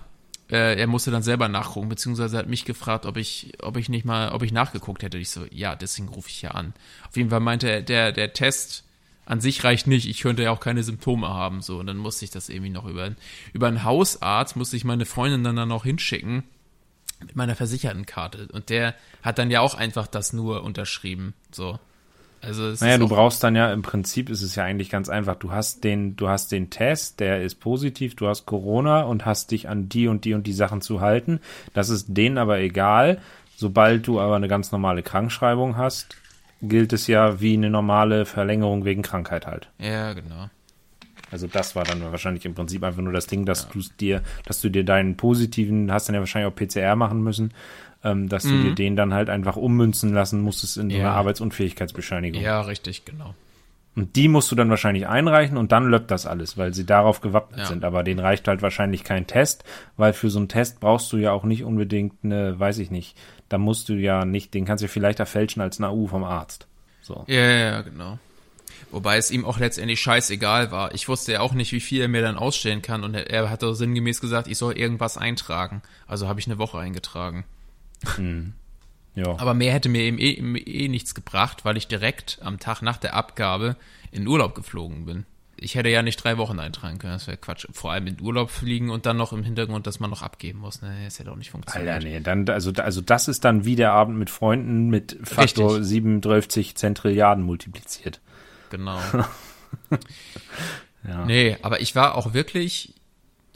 S4: äh, er musste dann selber nachgucken, beziehungsweise hat mich gefragt, ob ich, ob ich nicht mal, ob ich nachgeguckt hätte. Ich so, ja, deswegen rufe ich ja an. Auf jeden Fall meinte er, der, der Test an sich reicht nicht. Ich könnte ja auch keine Symptome haben. So, und dann musste ich das irgendwie noch über, über einen Hausarzt, musste ich meine Freundin dann, dann noch hinschicken mit meiner Versichertenkarte. Und der hat dann ja auch einfach das nur unterschrieben. So. Also es
S3: Naja, du
S4: auch,
S3: brauchst dann ja, im Prinzip ist es ja eigentlich ganz einfach. Du hast den, du hast den Test, der ist positiv, du hast Corona und hast dich an die und die und die Sachen zu halten. Das ist denen aber egal. Sobald du aber eine ganz normale Krankschreibung hast, gilt es ja wie eine normale Verlängerung wegen Krankheit halt.
S4: Ja, genau.
S3: Also das war dann wahrscheinlich im Prinzip einfach nur das Ding, dass du dir, dass du dir deinen positiven, hast dann ja wahrscheinlich auch PCR machen müssen, ähm, dass du dir den dann halt einfach ummünzen lassen musstest in so
S4: Ja.
S3: eine Arbeitsunfähigkeitsbescheinigung.
S4: Ja, richtig, genau.
S3: Und die musst du dann wahrscheinlich einreichen und dann löppt das alles, weil sie darauf gewappnet
S4: Ja.
S3: sind. Aber denen reicht halt wahrscheinlich kein Test, weil für so einen Test brauchst du ja auch nicht unbedingt eine, weiß ich nicht, da musst du ja nicht, den kannst du vielleicht erfälschen als eine AU vom Arzt. So.
S4: Ja, ja, genau. Wobei es ihm auch letztendlich scheißegal war. Ich wusste ja auch nicht, wie viel er mir dann ausstellen kann. Und er, hat doch sinngemäß gesagt, ich soll irgendwas eintragen. Also habe ich eine Woche eingetragen.
S3: Ja.
S4: Aber mehr hätte mir eben eh, eh nichts gebracht, weil ich direkt am Tag nach der Abgabe in Urlaub geflogen bin. Ich hätte ja nicht drei Wochen eintragen können, das wäre Quatsch. Vor allem in Urlaub fliegen und dann noch im Hintergrund, dass man noch abgeben muss. Ne, das hätte auch nicht funktioniert.
S3: Alter, nee, dann, also, also das ist dann wie der Abend mit Freunden mit Faktor
S4: Richtig.
S3: 37 Zentrilliarden multipliziert.
S4: Genau.
S3: Ja.
S4: Nee, aber ich war auch wirklich,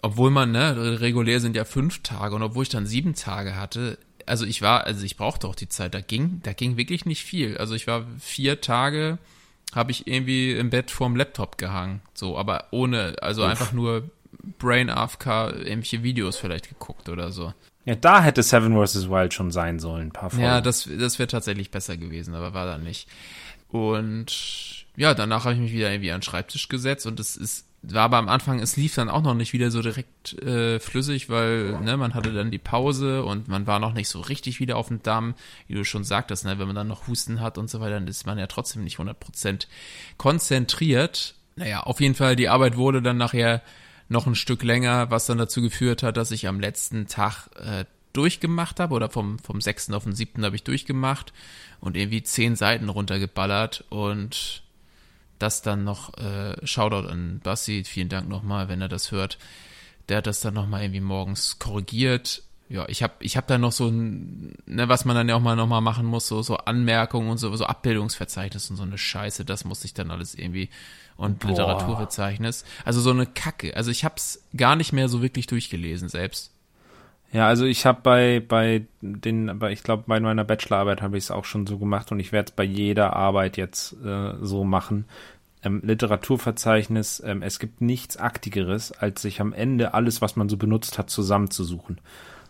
S4: obwohl man, ne, regulär sind ja fünf Tage und obwohl ich dann sieben Tage hatte, also ich war, also ich brauchte auch die Zeit, da ging, da ging wirklich nicht viel. Also ich war vier Tage, habe ich irgendwie im Bett vorm Laptop gehangen, so, aber ohne, also einfach nur Brain AFK, irgendwelche Videos vielleicht geguckt oder so.
S3: Ja, da hätte Seven vs. Wild schon sein sollen, ein paar Folgen.
S4: Ja, das, das wäre tatsächlich besser gewesen, aber war dann nicht. Und ja, danach habe ich mich wieder irgendwie an den Schreibtisch gesetzt und es ist, war aber am Anfang, es lief dann auch noch nicht wieder so direkt äh, flüssig, weil ne, man hatte dann die Pause und man war noch nicht so richtig wieder auf dem Damm, wie du schon sagtest, ne, wenn man dann noch Husten hat und so weiter, dann ist man ja trotzdem nicht 100% konzentriert. Naja, auf jeden Fall, die Arbeit wurde dann nachher noch ein Stück länger, was dann dazu geführt hat, dass ich am letzten Tag äh, durchgemacht habe oder vom, vom 6. auf den 7. habe ich durchgemacht und irgendwie zehn Seiten runtergeballert und das dann noch, äh, Shoutout an Bassi, vielen Dank nochmal, wenn er das hört. Der hat das dann nochmal irgendwie morgens korrigiert. Ja, ich habe ich hab da noch so ein, ne, was man dann ja auch mal nochmal machen muss, so, so Anmerkungen und so, so Abbildungsverzeichnis und so eine Scheiße, das musste ich dann alles irgendwie und
S3: Boah.
S4: Literaturverzeichnis. Also so eine Kacke. Also ich hab's gar nicht mehr so wirklich durchgelesen selbst.
S3: Ja, also ich habe bei bei den, bei, ich glaube bei meiner Bachelorarbeit habe ich es auch schon so gemacht und ich werde es bei jeder Arbeit jetzt äh, so machen. Ähm, Literaturverzeichnis, ähm, es gibt nichts Aktigeres, als sich am Ende alles, was man so benutzt hat, zusammenzusuchen.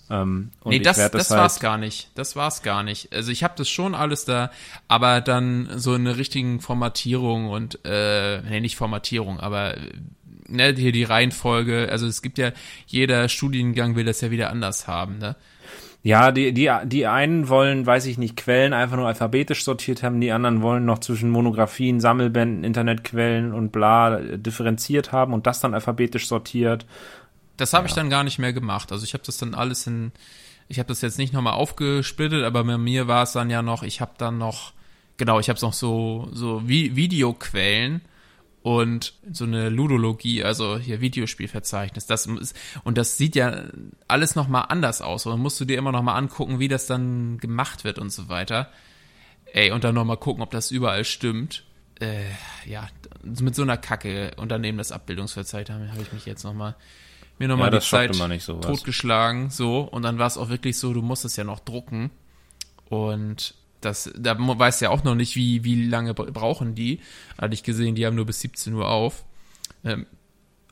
S3: Ähm, und
S4: nee, das,
S3: werd
S4: das,
S3: halt-
S4: war's gar nicht. Das war's gar nicht. Also ich habe das schon alles da, aber dann so eine richtigen Formatierung und, äh, nee, nicht Formatierung, aber ne, hier die Reihenfolge, also es gibt ja, jeder Studiengang will das ja wieder anders haben, ne?
S3: Ja, die, die, die einen wollen, weiß ich nicht, Quellen einfach nur alphabetisch sortiert haben, die anderen wollen noch zwischen Monographien, Sammelbänden, Internetquellen und bla äh, differenziert haben und das dann alphabetisch sortiert.
S4: Das habe ich dann gar nicht mehr gemacht. Also ich habe das dann alles in, ich habe das jetzt nicht nochmal aufgesplittet, aber bei mir war es dann ja noch, ich habe dann noch, genau, ich habe noch so, so Vi Videoquellen und so eine Ludologie, also hier Videospielverzeichnis. Das ist, und das sieht ja alles nochmal anders aus. Und dann musst du dir immer nochmal angucken, wie das dann gemacht wird und so weiter. Ey, und dann nochmal gucken, ob das überall stimmt. Äh, ja, mit so einer Kacke und daneben das Abbildungsverzeichnis habe ich mich jetzt nochmal mir nochmal
S3: Ja,
S4: die Zeit
S3: immer nicht, sowas.
S4: totgeschlagen, so. Und dann war es auch wirklich so, du musst es ja noch drucken. Und das, da du ja auch noch nicht, wie, wie lange bra- brauchen die. Hatte ich gesehen, die haben nur bis 17 Uhr auf. Ähm,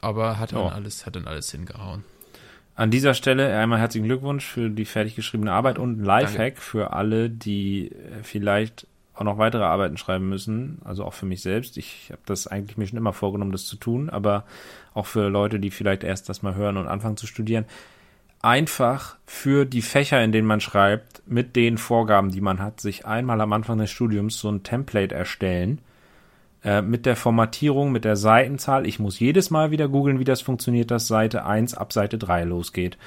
S4: aber hat dann
S3: Ja.
S4: alles, hat dann alles hingehauen.
S3: An dieser Stelle einmal herzlichen Glückwunsch für die fertig geschriebene Arbeit und ein Lifehack für alle, die äh, vielleicht auch noch weitere Arbeiten schreiben müssen. Also auch für mich selbst. Ich habe das eigentlich mir schon immer vorgenommen, das zu tun, aber auch für Leute, die vielleicht erst das mal hören und anfangen zu studieren. Einfach für die Fächer, in denen man schreibt, mit den Vorgaben, die man hat, sich einmal am Anfang des Studiums so ein Template erstellen äh, mit der Formatierung, mit der Seitenzahl. Ich muss jedes Mal wieder googeln, wie das funktioniert, dass Seite 1 ab Seite 3 losgeht.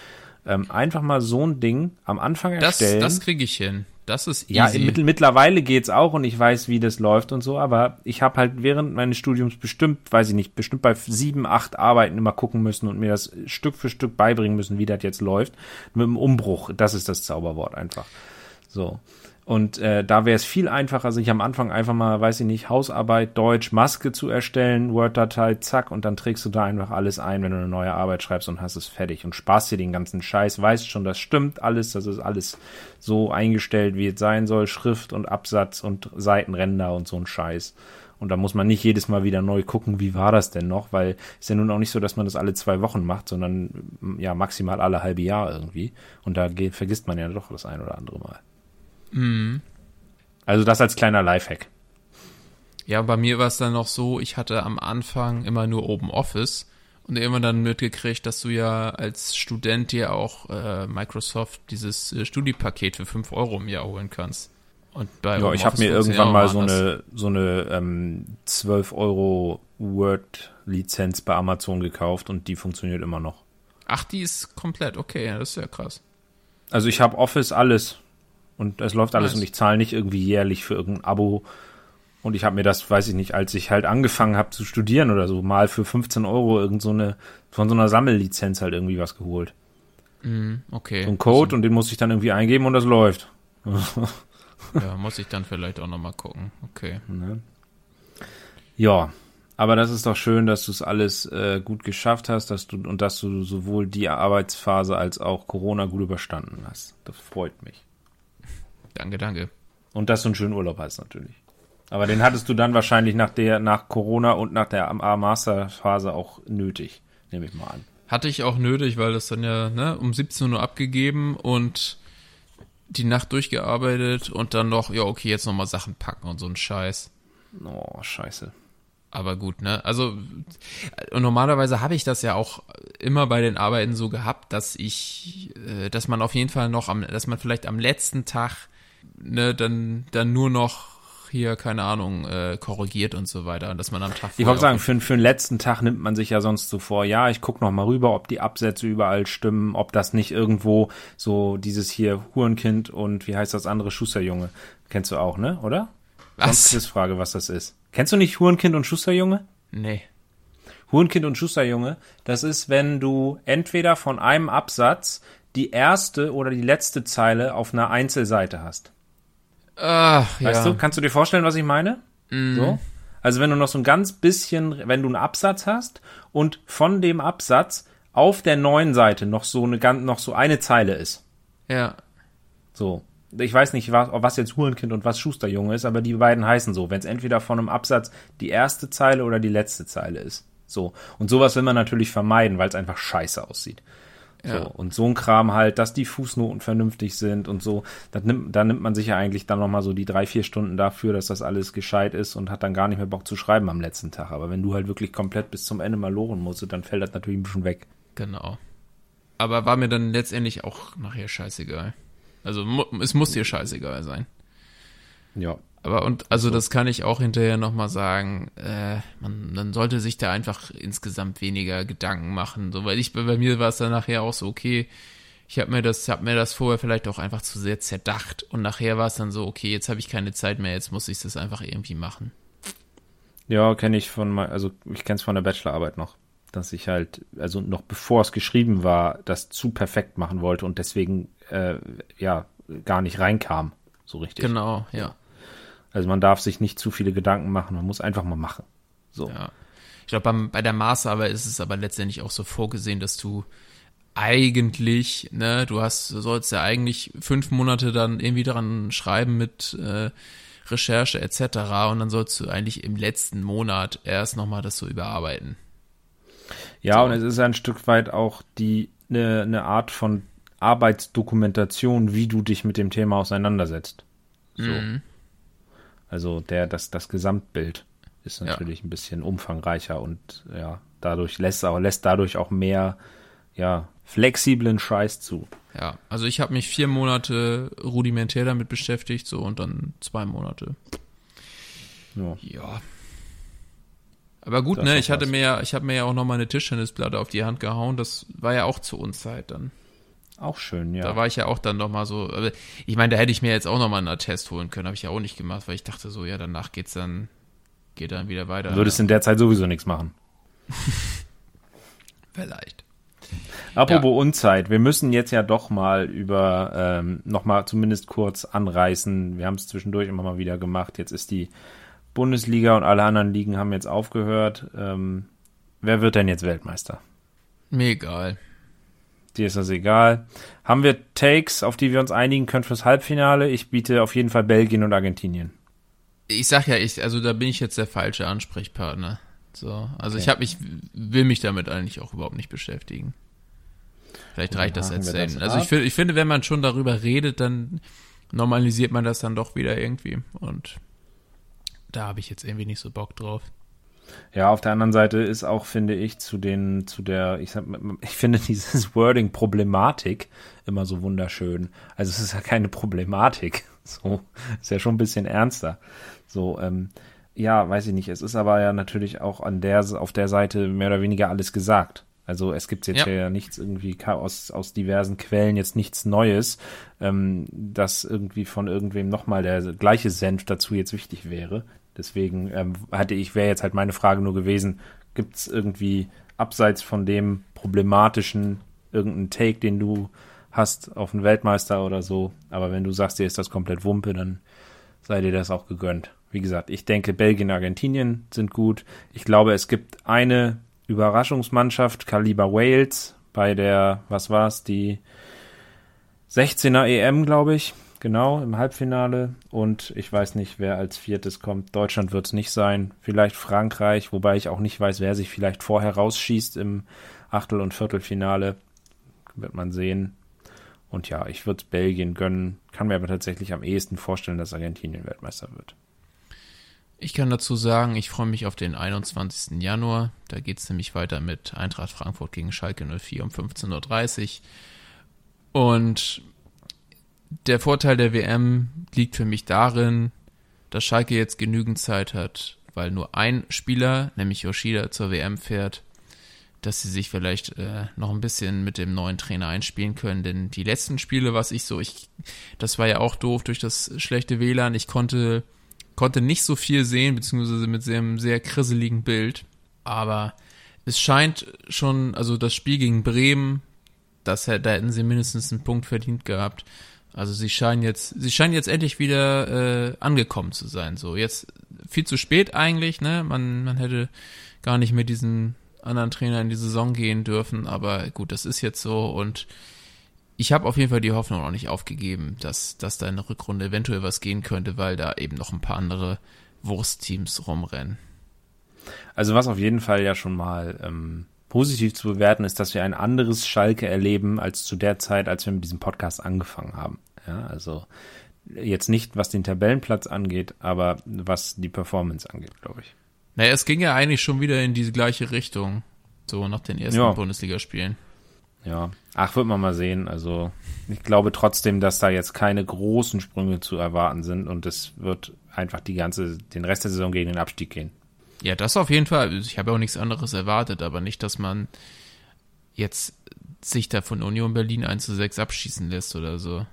S3: Ähm, einfach mal so ein Ding am Anfang
S4: Das,
S3: erstellen.
S4: das kriege ich hin. Das ist
S3: ja,
S4: easy.
S3: mittel, mittlerweile geht's auch und ich weiß, wie das läuft und so, aber ich habe halt während meines Studiums bestimmt, weiß ich nicht, bestimmt bei sieben, acht Arbeiten immer gucken müssen und mir das Stück für Stück beibringen müssen, wie das jetzt läuft. Mit dem Umbruch, das ist das Zauberwort einfach. So. Und äh, da wäre es viel einfacher, sich am Anfang einfach mal, weiß ich nicht, Hausarbeit, Deutsch, Maske zu erstellen, Word-Datei, zack, und dann trägst du da einfach alles ein, wenn du eine neue Arbeit schreibst und hast es fertig und sparst dir den ganzen Scheiß, weißt schon, das stimmt alles, das ist alles so eingestellt, wie es sein soll, Schrift und Absatz und Seitenränder und so ein Scheiß. Und da muss man nicht jedes Mal wieder neu gucken, wie war das denn noch, weil ist ja nun auch nicht so, dass man das alle zwei Wochen macht, sondern ja maximal alle halbe Jahr irgendwie. Und da vergisst man ja doch das ein oder andere Mal. Also das als kleiner Lifehack.
S4: Ja, bei mir war es dann noch so, ich hatte am Anfang immer nur Open Office und irgendwann dann mitgekriegt, dass du ja als Student dir auch äh, Microsoft dieses äh, Studiepaket für 5 Euro im Jahr holen kannst. Und bei
S3: Ja, ich habe mir irgendwann mal so
S4: anders.
S3: eine so eine ähm, 12 Euro Word-Lizenz bei Amazon gekauft und die funktioniert immer noch.
S4: Ach, die ist komplett, okay, ja, das ist ja krass.
S3: Also ich habe Office alles und es läuft alles
S4: Nice.
S3: und ich zahle nicht irgendwie jährlich für irgendein Abo. Und ich habe mir das, weiß ich nicht, als ich halt angefangen habe zu studieren oder so, mal für 15 Euro irgend so eine, von so einer Sammellizenz halt irgendwie was geholt.
S4: Mhm, okay.
S3: So ein Code und den muss ich dann irgendwie eingeben und das läuft.
S4: Ja, muss ich dann vielleicht auch nochmal gucken. Okay.
S3: Ne? Ja, aber das ist doch schön, dass du es alles äh, gut geschafft hast, dass du und dass du sowohl die Arbeitsphase als auch Corona gut überstanden hast. Das freut mich.
S4: Danke, danke.
S3: Und dass du einen schönen Urlaub hast natürlich. Aber den hattest du dann wahrscheinlich nach der nach Corona und nach der A-Master-Phase auch nötig, nehme ich mal an.
S4: Hatte ich auch nötig, weil das dann ja ne, um 17 Uhr abgegeben und die Nacht durchgearbeitet und dann noch, ja, okay, jetzt nochmal Sachen packen und so ein Scheiß.
S3: Oh, scheiße.
S4: Aber gut, ne? Also normalerweise habe ich das ja auch immer bei den Arbeiten so gehabt, dass ich, äh, dass man auf jeden Fall noch am, dass man vielleicht am letzten Tag, ne, dann, dann nur noch hier, keine Ahnung, äh, korrigiert und so weiter. Und dass man am Tag
S3: Ich wollte sagen, für, für den letzten Tag nimmt man sich ja sonst so vor, ja, ich gucke noch mal rüber, ob die Absätze überall stimmen, ob das nicht irgendwo so dieses hier Hurenkind und wie heißt das andere Schusterjunge. Kennst du auch, ne? Oder? Sonst
S4: was?
S3: ist Frage, was das ist. Kennst du nicht Hurenkind und Schusterjunge?
S4: Nee.
S3: Hurenkind und Schusterjunge, das ist, wenn du entweder von einem Absatz die erste oder die letzte Zeile auf einer Einzelseite hast.
S4: Ach,
S3: Weißt
S4: ja.
S3: du, kannst du dir vorstellen, was ich meine? So. Also wenn du noch so ein ganz bisschen, wenn du einen Absatz hast und von dem Absatz auf der neuen Seite noch so eine ganz, noch so eine Zeile ist.
S4: Ja.
S3: So. Ich weiß nicht, was, was jetzt Hurenkind und was Schusterjunge ist, aber die beiden heißen so, wenn es entweder von einem Absatz die erste Zeile oder die letzte Zeile ist. So. Und sowas will man natürlich vermeiden, weil es einfach scheiße aussieht.
S4: Ja.
S3: So, und so ein Kram halt, dass die Fußnoten vernünftig sind und so, da nimmt, da nimmt man sich ja eigentlich dann nochmal so die drei, vier Stunden dafür, dass das alles gescheit ist und hat dann gar nicht mehr Bock zu schreiben am letzten Tag. Aber wenn du halt wirklich komplett bis zum Ende mal loren musst, dann fällt das natürlich ein bisschen weg.
S4: Genau. Aber war mir dann letztendlich auch nachher scheißegal. Also mu es muss dir scheißegal sein.
S3: Ja.
S4: Aber und also das kann ich auch hinterher nochmal sagen, äh, man, man sollte sich da einfach insgesamt weniger Gedanken machen. So, weil ich bei mir war es dann nachher auch so, okay, ich habe mir das, habe mir das vorher vielleicht auch einfach zu sehr zerdacht und nachher war es dann so, okay, jetzt habe ich keine Zeit mehr, jetzt muss ich das einfach irgendwie machen.
S3: Ja, kenne ich von also ich kenne es von der Bachelorarbeit noch, dass ich halt, also noch bevor es geschrieben war, das zu perfekt machen wollte und deswegen äh, ja gar nicht reinkam, so richtig.
S4: Genau, ja.
S3: Also man darf sich nicht zu viele Gedanken machen, man muss einfach mal machen. So.
S4: Ja. Ich glaube, bei der Maßarbeit ist es aber letztendlich auch so vorgesehen, dass du eigentlich, ne, du hast, du sollst ja eigentlich fünf Monate dann irgendwie daran schreiben mit äh, Recherche etc. und dann sollst du eigentlich im letzten Monat erst nochmal das so überarbeiten.
S3: Ja,
S4: So.
S3: und es ist ein Stück weit auch die eine ne Art von Arbeitsdokumentation, wie du dich mit dem Thema auseinandersetzt. So.
S4: Mhm.
S3: Also der, das, das Gesamtbild ist
S4: Ja.
S3: natürlich ein bisschen umfangreicher und ja, dadurch lässt auch, lässt dadurch auch mehr, ja, flexiblen Scheiß zu.
S4: Ja, also ich habe mich vier Monate rudimentär damit beschäftigt, so und dann zwei Monate.
S3: Ja.
S4: Ja. Aber gut,
S3: Das
S4: ne, ich hatte mir ja, ich habe mir ja auch noch mal eine Tischtennisplatte auf die Hand gehauen. Das war ja auch zur Unzeit dann.
S3: Auch schön, ja.
S4: Da war ich ja auch dann noch mal so. aber Ich meine, da hätte ich mir jetzt auch noch mal einen Attest holen können, habe ich ja auch nicht gemacht, weil ich dachte so, ja, danach geht's dann, geht dann wieder weiter.
S3: du würdest in der Zeit sowieso nichts machen.
S4: vielleicht.
S3: Apropos Unzeit, wir müssen jetzt ja doch mal über, ähm, noch mal zumindest kurz anreißen. Wir haben es zwischendurch immer mal wieder gemacht. Jetzt ist die Bundesliga und alle anderen Ligen haben jetzt aufgehört. Ähm, wer wird denn jetzt Weltmeister?
S4: Mir egal.
S3: Dir ist das egal. Haben wir Takes, auf die wir uns einigen können fürs Halbfinale? Ich biete auf jeden Fall Belgien und Argentinien.
S4: Ich sag ja, ich, also da bin ich jetzt der falsche Ansprechpartner. So, also
S3: Okay.
S4: ich habe mich, will mich damit eigentlich auch überhaupt nicht beschäftigen. Vielleicht reicht das erzählen.
S3: das
S4: also ich ich finde, wenn man schon darüber redet, dann normalisiert man das dann doch wieder irgendwie. Und da habe ich jetzt irgendwie nicht so Bock drauf.
S3: Ja, auf der anderen Seite ist auch, finde ich, zu den, zu der, ich sag, ich finde dieses Wording Problematik immer so wunderschön. Also es ist ja keine Problematik. So, ist ja schon ein bisschen ernster. So, ähm, ja, weiß ich nicht. Es ist aber ja natürlich auch an der, auf der Seite mehr oder weniger alles gesagt. Also es gibt jetzt
S4: Ja.
S3: ja, nichts irgendwie aus, aus diversen Quellen jetzt nichts Neues, ähm, dass irgendwie von irgendwem nochmal der gleiche Senf dazu jetzt wichtig wäre. Deswegen ähm, hatte ich, wäre jetzt halt meine Frage nur gewesen, gibt es irgendwie abseits von dem problematischen irgendeinen Take, den du hast auf einen Weltmeister oder so. Aber wenn du sagst, dir ist das komplett Wumpe, dann sei dir das auch gegönnt. Wie gesagt, ich denke, Belgien, Argentinien sind gut. Ich glaube, es gibt eine Überraschungsmannschaft, Kaliber Wales, bei der, was war's, die 16er EM, glaube ich. Genau, im Halbfinale. Und ich weiß nicht, wer als viertes kommt. Deutschland wird es nicht sein. Vielleicht Frankreich, wobei ich auch nicht weiß, wer sich vielleicht vorher rausschießt im Achtel- und Viertelfinale. Wird man sehen. Und ja, ich würde Belgien gönnen. Kann mir aber tatsächlich am ehesten vorstellen, dass Argentinien Weltmeister wird.
S4: Ich kann dazu sagen, ich freue mich auf den 21. Januar. Da geht's nämlich weiter mit Eintracht Frankfurt gegen Schalke 04 um 15.30 Uhr. Und der Vorteil der WM liegt für mich darin, dass Schalke jetzt genügend Zeit hat, weil nur ein Spieler, nämlich Yoshida, zur WM fährt, dass sie sich vielleicht äh, noch ein bisschen mit dem neuen Trainer einspielen können. Denn die letzten Spiele, was ich so, ich, das war ja auch doof durch das schlechte WLAN. Ich konnte konnte nicht so viel sehen, beziehungsweise mit einem sehr krisseligen Bild. Aber es scheint schon, also das Spiel gegen Bremen, das, da hätten sie mindestens einen Punkt verdient gehabt. Also sie scheinen jetzt, sie scheinen jetzt endlich wieder äh, angekommen zu sein. So jetzt viel zu spät eigentlich, ne? Man, man hätte gar nicht mit diesem anderen Trainer in die Saison gehen dürfen, aber gut, das ist jetzt so und ich habe auf jeden Fall die Hoffnung noch nicht aufgegeben, dass, dass da in der Rückrunde eventuell was gehen könnte, weil da eben noch ein paar andere Wurstteams rumrennen.
S3: Also was auf jeden Fall ja schon mal ähm, positiv zu bewerten ist, dass wir ein anderes Schalke erleben als zu der Zeit, als wir mit diesem Podcast angefangen haben. Ja, also jetzt nicht, was den Tabellenplatz angeht, aber was die Performance angeht, glaube ich.
S4: Naja, es ging ja eigentlich schon wieder in diese gleiche Richtung, so nach den ersten
S3: Ja.
S4: Bundesligaspielen.
S3: Ja, ach, wird man mal sehen. Also ich glaube trotzdem, dass da jetzt keine großen Sprünge zu erwarten sind und es wird einfach die ganze, den Rest der Saison gegen den Abstieg gehen.
S4: Ja, das auf jeden Fall. Ich habe auch nichts anderes erwartet, aber nicht, dass man jetzt sich da von Union Berlin 1 zu 6 abschießen lässt oder so.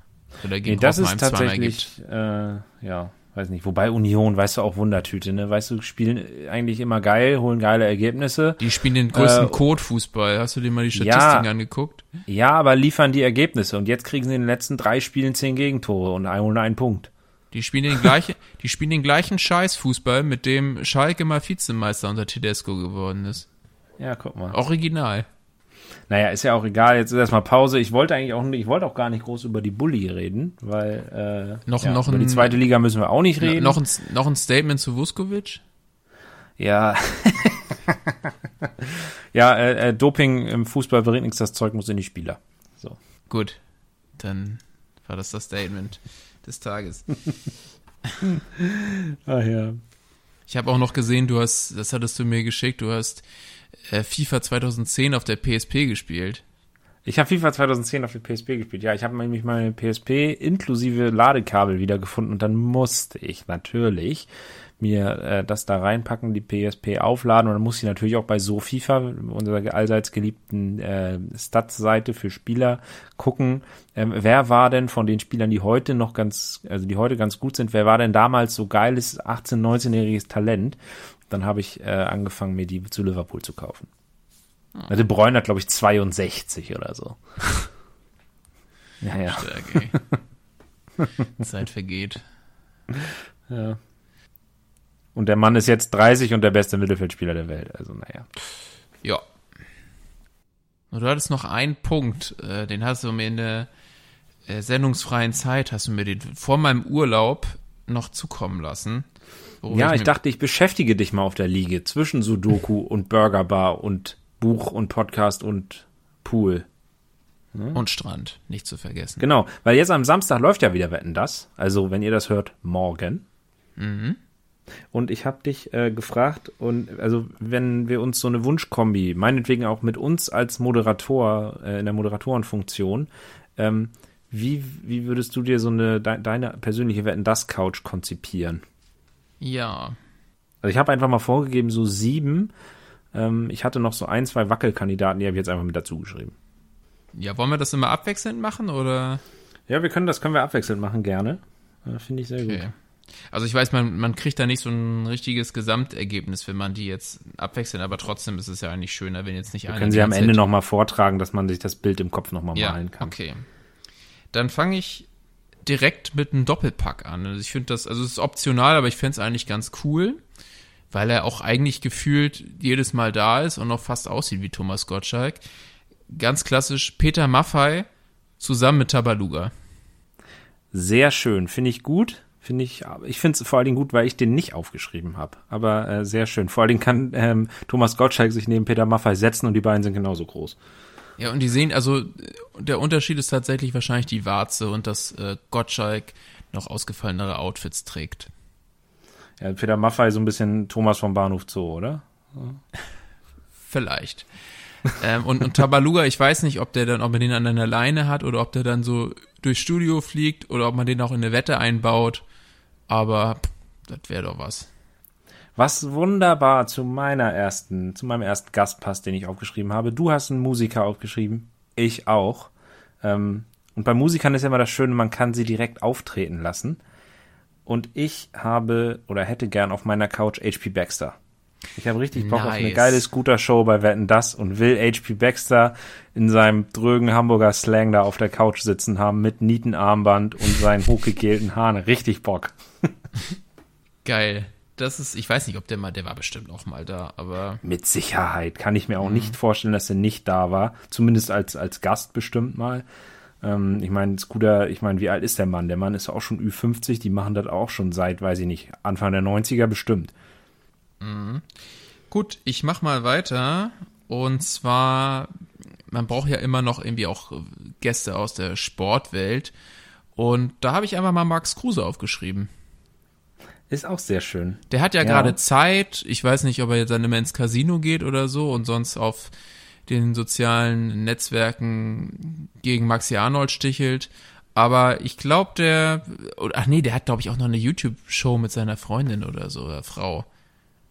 S4: Oder
S3: Nee,
S4: gegen
S3: das ist
S4: Hoffenheim zweimal
S3: tatsächlich, äh, ja, weiß nicht. Wobei Union, weißt du, auch Wundertüte, ne? Weißt du, spielen eigentlich immer geil, holen geile Ergebnisse.
S4: Die spielen den größten
S3: Äh,
S4: Code-Fußball. Hast du dir mal die
S3: Ja.
S4: Statistiken angeguckt?
S3: Ja, aber liefern die Ergebnisse. Und jetzt kriegen sie in den letzten drei Spielen zehn Gegentore und holen einen Punkt.
S4: Die spielen den gleichen, die spielen den gleichen Scheißfußball, mit dem Schalke mal Vizemeister unter Tedesco geworden ist.
S3: Ja, guck mal.
S4: Original.
S3: Naja, ist ja auch egal. Jetzt ist erstmal Pause. Ich wollte eigentlich auch nicht, ich wollte auch gar nicht groß über die Bulli reden, weil äh,
S4: Noch-
S3: ja,
S4: noch
S3: über die
S4: ein-
S3: zweite Liga müssen wir auch nicht reden.
S4: Noch ein, noch ein Statement zu Vuskovic?
S3: Ja. ja, äh, äh, Doping im Fußball bringt nichts, das Zeug muss in die Spieler. So.
S4: Gut, dann war das das Statement des Tages.
S3: Ah ja.
S4: Ich habe auch noch gesehen, du hast, das hattest du mir geschickt, du hast äh, FIFA 2010 auf der PSP gespielt.
S3: Ich habe FIFA 2010 auf der PSP gespielt. Ja, ich habe nämlich meine PSP inklusive Ladekabel wiedergefunden und dann musste ich natürlich mir äh, das da reinpacken, die PSP aufladen und dann muss ich natürlich auch bei SoFIFA, unserer allseits geliebten äh, Stats-Seite für Spieler, gucken, ähm, wer war denn von den Spielern, die heute noch ganz, also die heute ganz gut sind, wer war denn damals so geiles 18-, 19-jähriges Talent? Dann habe ich äh, angefangen, mir die zu Liverpool zu kaufen. Also De Bruyne hat, glaube ich, 62 oder so. ja, ja.
S4: Stark. Zeit vergeht.
S3: ja. Und der Mann ist jetzt 30 und der beste Mittelfeldspieler der Welt. Also, naja.
S4: Ja. Und du hattest noch einen Punkt, äh, den hast du mir in der äh, sendungsfreien Zeit, hast du mir den vor meinem Urlaub noch zukommen lassen.
S3: Ja, ich
S4: mir-
S3: dachte, ich beschäftige dich mal auf der Liege zwischen Sudoku und Burgerbar und Buch und Podcast und Pool.
S4: Und Strand, nicht zu vergessen.
S3: Genau, weil jetzt am Samstag läuft ja wieder Wetten das. Also, wenn ihr das hört, morgen. Und ich habe dich äh, gefragt, und also wenn wir uns so eine Wunschkombi, meinetwegen auch mit uns als Moderator äh, in der Moderatorenfunktion, ähm, wie, wie würdest du dir so eine de deine persönliche Wetten das Couch konzipieren?
S4: Ja.
S3: Also ich habe einfach mal vorgegeben, so sieben. Ähm, ich hatte noch so ein, zwei Wackelkandidaten, die habe ich jetzt einfach mit dazu geschrieben.
S4: Ja, wollen wir das immer abwechselnd machen oder?
S3: Ja, wir können das können wir abwechselnd machen, gerne. Finde ich sehr gut.
S4: Okay. Also ich weiß, man, man kriegt da nicht so ein richtiges Gesamtergebnis, wenn man die jetzt abwechseln, aber trotzdem ist es ja eigentlich schöner, wenn jetzt nicht einer
S3: Können Sie am Ende nochmal vortragen, dass man sich das Bild im Kopf nochmal
S4: ja,
S3: malen kann.
S4: okay. Dann fange ich direkt mit einem Doppelpack an. Also ich finde das, also es ist optional, aber ich fände es eigentlich ganz cool, weil er auch eigentlich gefühlt jedes Mal da ist und noch fast aussieht wie Thomas Gottschalk. Ganz klassisch Peter Maffei zusammen mit Tabaluga.
S3: Sehr schön, finde ich gut. Finde ich, ich finde es vor allen Dingen gut, weil ich den nicht aufgeschrieben habe. Aber äh, sehr schön. Vor allen Dingen kann ähm, Thomas Gottschalk sich neben Peter Maffay setzen und die beiden sind genauso groß.
S4: Ja, und die sehen, also der Unterschied ist tatsächlich wahrscheinlich die Warze und dass äh, Gottschalk noch ausgefallenere Outfits trägt.
S3: Ja, Peter Maffay so ein bisschen Thomas vom Bahnhof Zoo, oder?
S4: Vielleicht. ähm, und, und Tabaluga, ich weiß nicht, ob der dann, ob man den an einer Leine hat oder ob der dann so durchs Studio fliegt oder ob man den auch in eine Wette einbaut. Aber pff, das wäre doch was.
S3: Was wunderbar zu meiner ersten, zu meinem ersten Gast passt, den ich aufgeschrieben habe. Du hast einen Musiker aufgeschrieben, ich auch. Ähm, und bei Musikern ist ja immer das Schöne, man kann sie direkt auftreten lassen. Und ich habe oder hätte gern auf meiner Couch HP Baxter. Ich habe richtig Bock auf eine
S4: Nice.
S3: geile Scooter-Show bei Wetten das und will HP Baxter in seinem drögen Hamburger Slang da auf der Couch sitzen haben mit Nietenarmband und seinen hochgegelten Haaren. Richtig Bock.
S4: Geil. Das ist, ich weiß nicht, ob der mal, der war bestimmt auch mal da, aber
S3: Mit Sicherheit. Kann ich mir auch nicht vorstellen, dass er nicht da war. Zumindest als, als Gast bestimmt mal. Ähm, ich meine, Scooter, ich meine, wie alt ist der Mann? Der Mann ist auch schon Ü50, die machen das auch schon seit, weiß ich nicht, Anfang der 90er bestimmt.
S4: Gut, ich mach mal weiter. Und zwar, man braucht ja immer noch irgendwie auch Gäste aus der Sportwelt. Und da habe ich einfach mal Max Kruse aufgeschrieben.
S3: Ist auch sehr schön.
S4: Der hat ja,
S3: Ja.
S4: gerade Zeit. Ich weiß nicht, ob er jetzt dann immer ins Casino geht oder so und sonst auf den sozialen Netzwerken gegen Maxi Arnold stichelt. Aber ich glaube, der, oder, ach nee, der hat, glaube ich, auch noch eine YouTube-Show mit seiner Freundin oder so, oder Frau.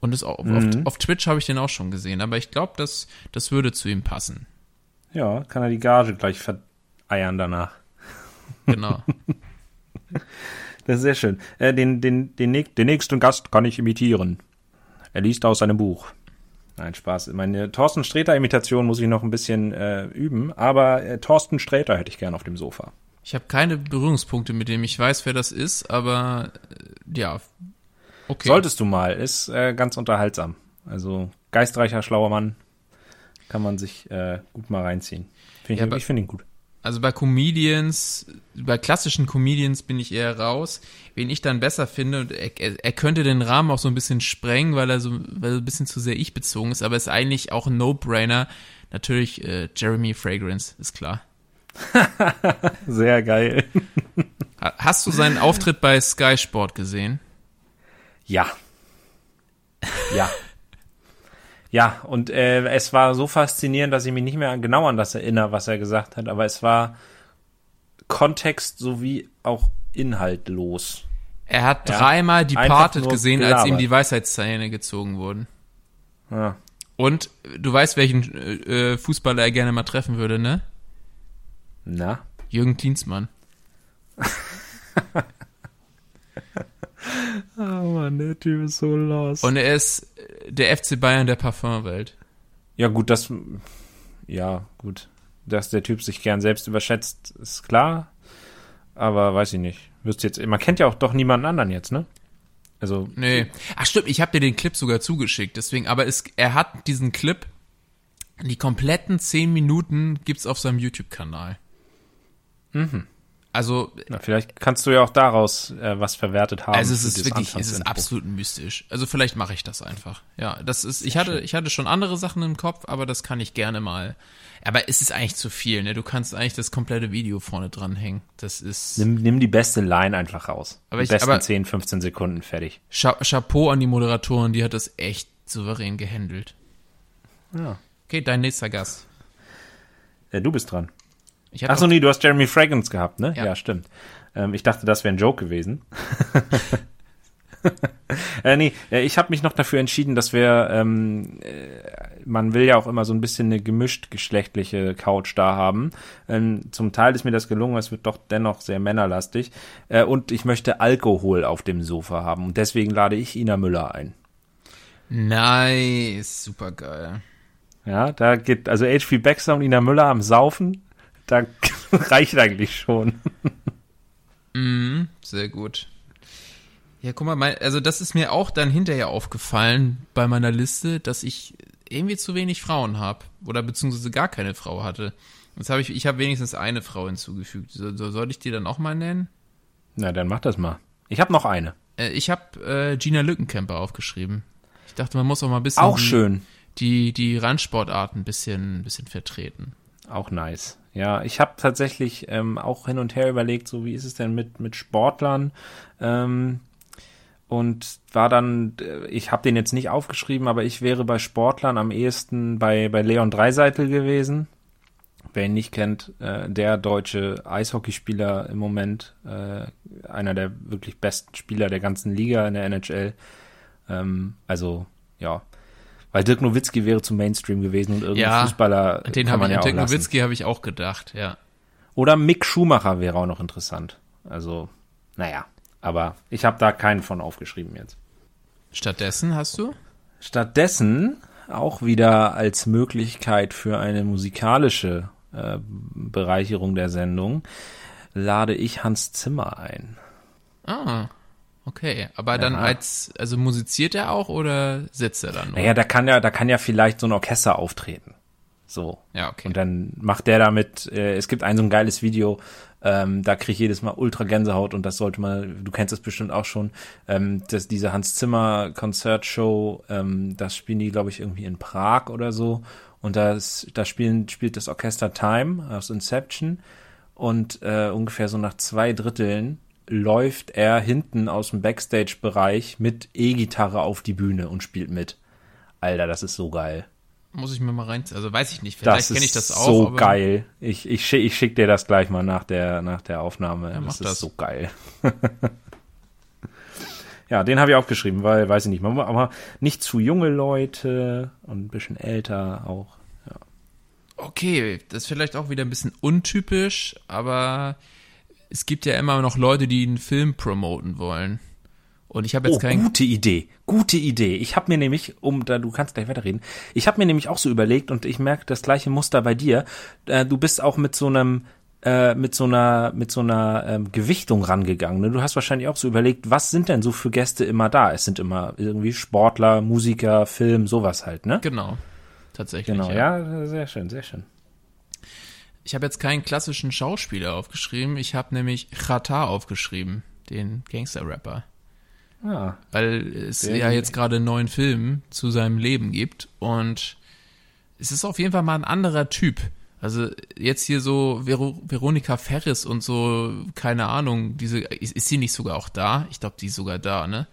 S4: Und das auch, auf, auf Twitch habe ich den auch schon gesehen. Aber ich glaube, das, das würde zu ihm passen.
S3: Ja, kann er die Gage gleich vereiern danach.
S4: Genau.
S3: Das ist sehr schön. Äh, den, den, den, den nächsten Gast kann ich imitieren. Er liest aus seinem Buch. Nein, Spaß. Meine Thorsten Sträter-Imitation muss ich noch ein bisschen äh, üben, aber äh, Thorsten Sträter hätte ich gern auf dem Sofa.
S4: Ich habe keine Berührungspunkte mit dem. Ich weiß, wer das ist, aber äh, ja. Okay.
S3: Solltest du mal, ist äh, ganz unterhaltsam. Also geistreicher, schlauer Mann. Kann man sich äh, gut mal reinziehen. Find
S4: Ja,
S3: ich
S4: aber-
S3: ich finde ihn gut.
S4: Also bei Comedians, bei klassischen Comedians bin ich eher raus. Wen ich dann besser finde, und er, er, er könnte den Rahmen auch so ein bisschen sprengen, weil er so, weil er ein bisschen zu sehr ich bezogen ist, aber ist eigentlich auch ein No-Brainer. Natürlich äh, Jeremy Fragrance, ist klar.
S3: Sehr geil.
S4: Ha- Hast du seinen Auftritt bei Sky Sport gesehen?
S3: Ja. Ja. Ja, und äh, es war so faszinierend, dass ich mich nicht mehr genau an das erinnere, was er gesagt hat, aber es war Kontext sowie auch inhaltlos.
S4: Er hat
S3: Ja,
S4: dreimal Departed gesehen, als ihm
S3: gelabert.
S4: die Weisheitszähne gezogen wurden.
S3: Ja.
S4: Und du weißt, welchen äh, Fußballer er gerne mal treffen würde, ne?
S3: Na?
S4: Jürgen Klinsmann.
S3: Oh Mann, der Typ ist so los.
S4: Und er ist äh, der FC Bayern der Parfumwelt.
S3: ja, gut, das. Ja, gut. Dass der Typ sich gern selbst überschätzt, ist klar. Aber weiß ich nicht. Wirst jetzt. Man kennt ja auch doch niemanden anderen jetzt, ne? Also.
S4: Nee. Ach stimmt, ich habe dir den Clip sogar zugeschickt, deswegen, aber es, er hat diesen Clip, die kompletten zehn Minuten gibt's auf seinem YouTube-Kanal.
S3: Mhm.
S4: Also,
S3: Na, vielleicht kannst du ja auch daraus äh, was verwertet haben.
S4: also es ist wirklich, es ist absolut mystisch. Also vielleicht mache ich das einfach. Ja, das ist, ich hatte, ich hatte schon andere Sachen im Kopf, aber das kann ich gerne mal. Aber es ist eigentlich zu viel, ne? Du kannst eigentlich das komplette Video vorne dranhängen. Das ist
S3: Nimm, nimm die beste Line einfach raus.
S4: Aber
S3: die
S4: ich-
S3: besten
S4: aber-
S3: 10, 15 Sekunden fertig.
S4: Cha Chapeau an die Moderatorin, die hat das echt souverän gehandelt.
S3: Ja.
S4: Okay, dein nächster Gast.
S3: Ja, du bist dran.
S4: Hatte
S3: Achso, nee, du hast Jeremy Fragrance gehabt, ne?
S4: Ja.
S3: Ja, stimmt. Ähm, ich dachte, das wäre ein Joke gewesen. äh, nee, äh, ich habe mich noch dafür entschieden, dass wir, ähm, äh, man will ja auch immer so ein bisschen eine gemischt geschlechtliche Couch da haben. Ähm, zum Teil ist mir das gelungen, es wird doch dennoch sehr männerlastig. Äh, und ich möchte Alkohol auf dem Sofa haben. Und deswegen lade ich Ina Müller ein.
S4: Nice, super geil.
S3: Ja, da geht, also H.P. Baxter und Ina Müller am Saufen, da reicht eigentlich schon.
S4: Mhm, sehr gut. Ja, guck mal, mein, also das ist mir auch dann hinterher aufgefallen bei meiner Liste, dass ich irgendwie zu wenig Frauen habe oder beziehungsweise gar keine Frau hatte. Jetzt habe ich, ich habe wenigstens eine Frau hinzugefügt. So, so, soll ich die dann auch mal nennen?
S3: Na, dann mach das mal. Ich habe noch eine.
S4: Äh, ich habe äh, Gina Lückenkämper aufgeschrieben. Ich dachte, man muss auch mal ein bisschen
S3: Auch
S4: die,
S3: schön.
S4: die die Randsportarten ein bisschen, ein bisschen vertreten.
S3: Auch nice. Ja, ich habe tatsächlich ähm, auch hin und her überlegt, so wie ist es denn mit, mit Sportlern? Ähm, und war dann, äh, ich habe den jetzt nicht aufgeschrieben, aber ich wäre bei Sportlern am ehesten bei, bei Leon Dreiseitel gewesen. Wer ihn nicht kennt, äh, der deutsche Eishockeyspieler im Moment, äh, einer der wirklich besten Spieler der ganzen Liga in der NHL. Ähm, also, ja. Weil Dirk Nowitzki wäre zum Mainstream gewesen und irgendein
S4: Ja,
S3: Fußballer
S4: Den
S3: kann
S4: habe
S3: man
S4: ich,
S3: ja
S4: an
S3: auch
S4: Dirk. Nowitzki habe ich auch gedacht, ja.
S3: Oder Mick Schumacher wäre auch noch interessant. Also, naja. Aber ich habe da keinen von aufgeschrieben jetzt.
S4: Stattdessen hast du?
S3: Stattdessen auch wieder als Möglichkeit für eine musikalische äh, Bereicherung der Sendung lade ich Hans Zimmer ein.
S4: Ah, okay. Aber dann
S3: Ja.
S4: als, also musiziert er auch oder sitzt er dann?
S3: Naja, da kann ja, da kann ja vielleicht so ein Orchester auftreten. So.
S4: Ja, okay.
S3: Und dann macht der damit, äh, es gibt ein so ein geiles Video, ähm, da kriege ich jedes Mal ultra Gänsehaut und das sollte man, du kennst es bestimmt auch schon, ähm, dass diese Hans Zimmer Konzertshow, ähm, das spielen die, glaube ich, irgendwie in Prag oder so. Und das, da spielen, spielt das Orchester Time aus Inception und äh, ungefähr so nach zwei Dritteln läuft er hinten aus dem Backstage-Bereich mit E-Gitarre auf die Bühne und spielt mit. Alter, das ist so geil.
S4: Muss ich mir mal rein, also weiß ich nicht, vielleicht
S3: Das
S4: kenne ich das auch.
S3: so geil. Ich, ich, schick, ich schick dir das gleich mal nach der, nach der Aufnahme.
S4: Ja, mach
S3: das ist
S4: das.
S3: so geil. ja, den habe ich aufgeschrieben, weil, weiß ich nicht, aber nicht zu junge Leute und ein bisschen älter auch.
S4: Okay, das ist vielleicht auch wieder ein bisschen untypisch, aber es gibt ja immer noch Leute, die einen Film promoten wollen. Und ich habe jetzt
S3: Oh,
S4: kein.
S3: gute Idee, gute Idee. Ich habe mir nämlich, um da, du kannst gleich weiterreden, ich habe mir nämlich auch so überlegt und ich merke das gleiche Muster bei dir. Äh, du bist auch mit so einem äh, mit so einer mit so einer ähm, Gewichtung rangegangen. Ne? Du hast wahrscheinlich auch so überlegt, was sind denn so für Gäste immer da? Es sind immer irgendwie Sportler, Musiker, Film, sowas halt, ne?
S4: Genau. Tatsächlich.
S3: Genau, ja, sehr schön, sehr schön.
S4: Ich habe jetzt keinen klassischen Schauspieler aufgeschrieben, ich habe nämlich Chata aufgeschrieben, den Gangster-Rapper.
S3: Ah,
S4: Weil es ja jetzt gerade einen neuen Film zu seinem Leben gibt und es ist auf jeden Fall mal ein anderer Typ. Also jetzt hier so Vero Veronika Ferris und so, keine Ahnung, diese, ist, ist sie nicht sogar auch da? Ich glaube, die ist sogar da, ne?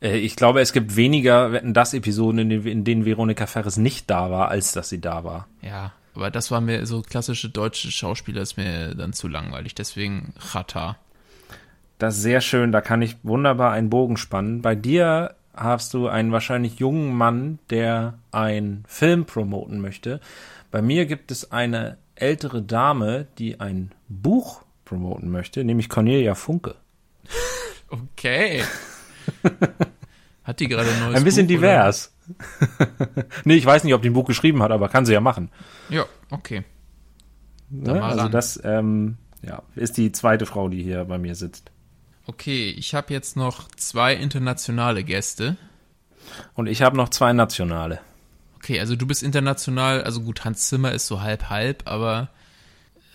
S3: Äh, Ich glaube, es gibt weniger Wetten das Episoden, in denen, in denen Veronika Ferris nicht da war, als dass sie da war.
S4: Ja, aber das war mir so klassische deutsche Schauspieler ist mir dann zu langweilig, deswegen Chata.
S3: Das ist sehr schön, da kann ich wunderbar einen Bogen spannen. Bei dir hast du einen wahrscheinlich jungen Mann, der einen Film promoten möchte. Bei mir gibt es eine ältere Dame, die ein Buch promoten möchte, nämlich Cornelia Funke.
S4: Okay. Hat die gerade ein neues
S3: Ein bisschen
S4: Buch,
S3: divers. nee, ich weiß nicht, ob die ein Buch geschrieben hat, aber kann sie ja machen.
S4: Ja, okay.
S3: Ne?
S4: mal
S3: Also
S4: ran.
S3: das ähm, ja, ist die zweite Frau, die hier bei mir sitzt.
S4: Okay, ich habe jetzt noch zwei internationale Gäste.
S3: Und ich habe noch zwei nationale.
S4: Okay, also du bist international, also gut, Hans Zimmer ist so halb halb, aber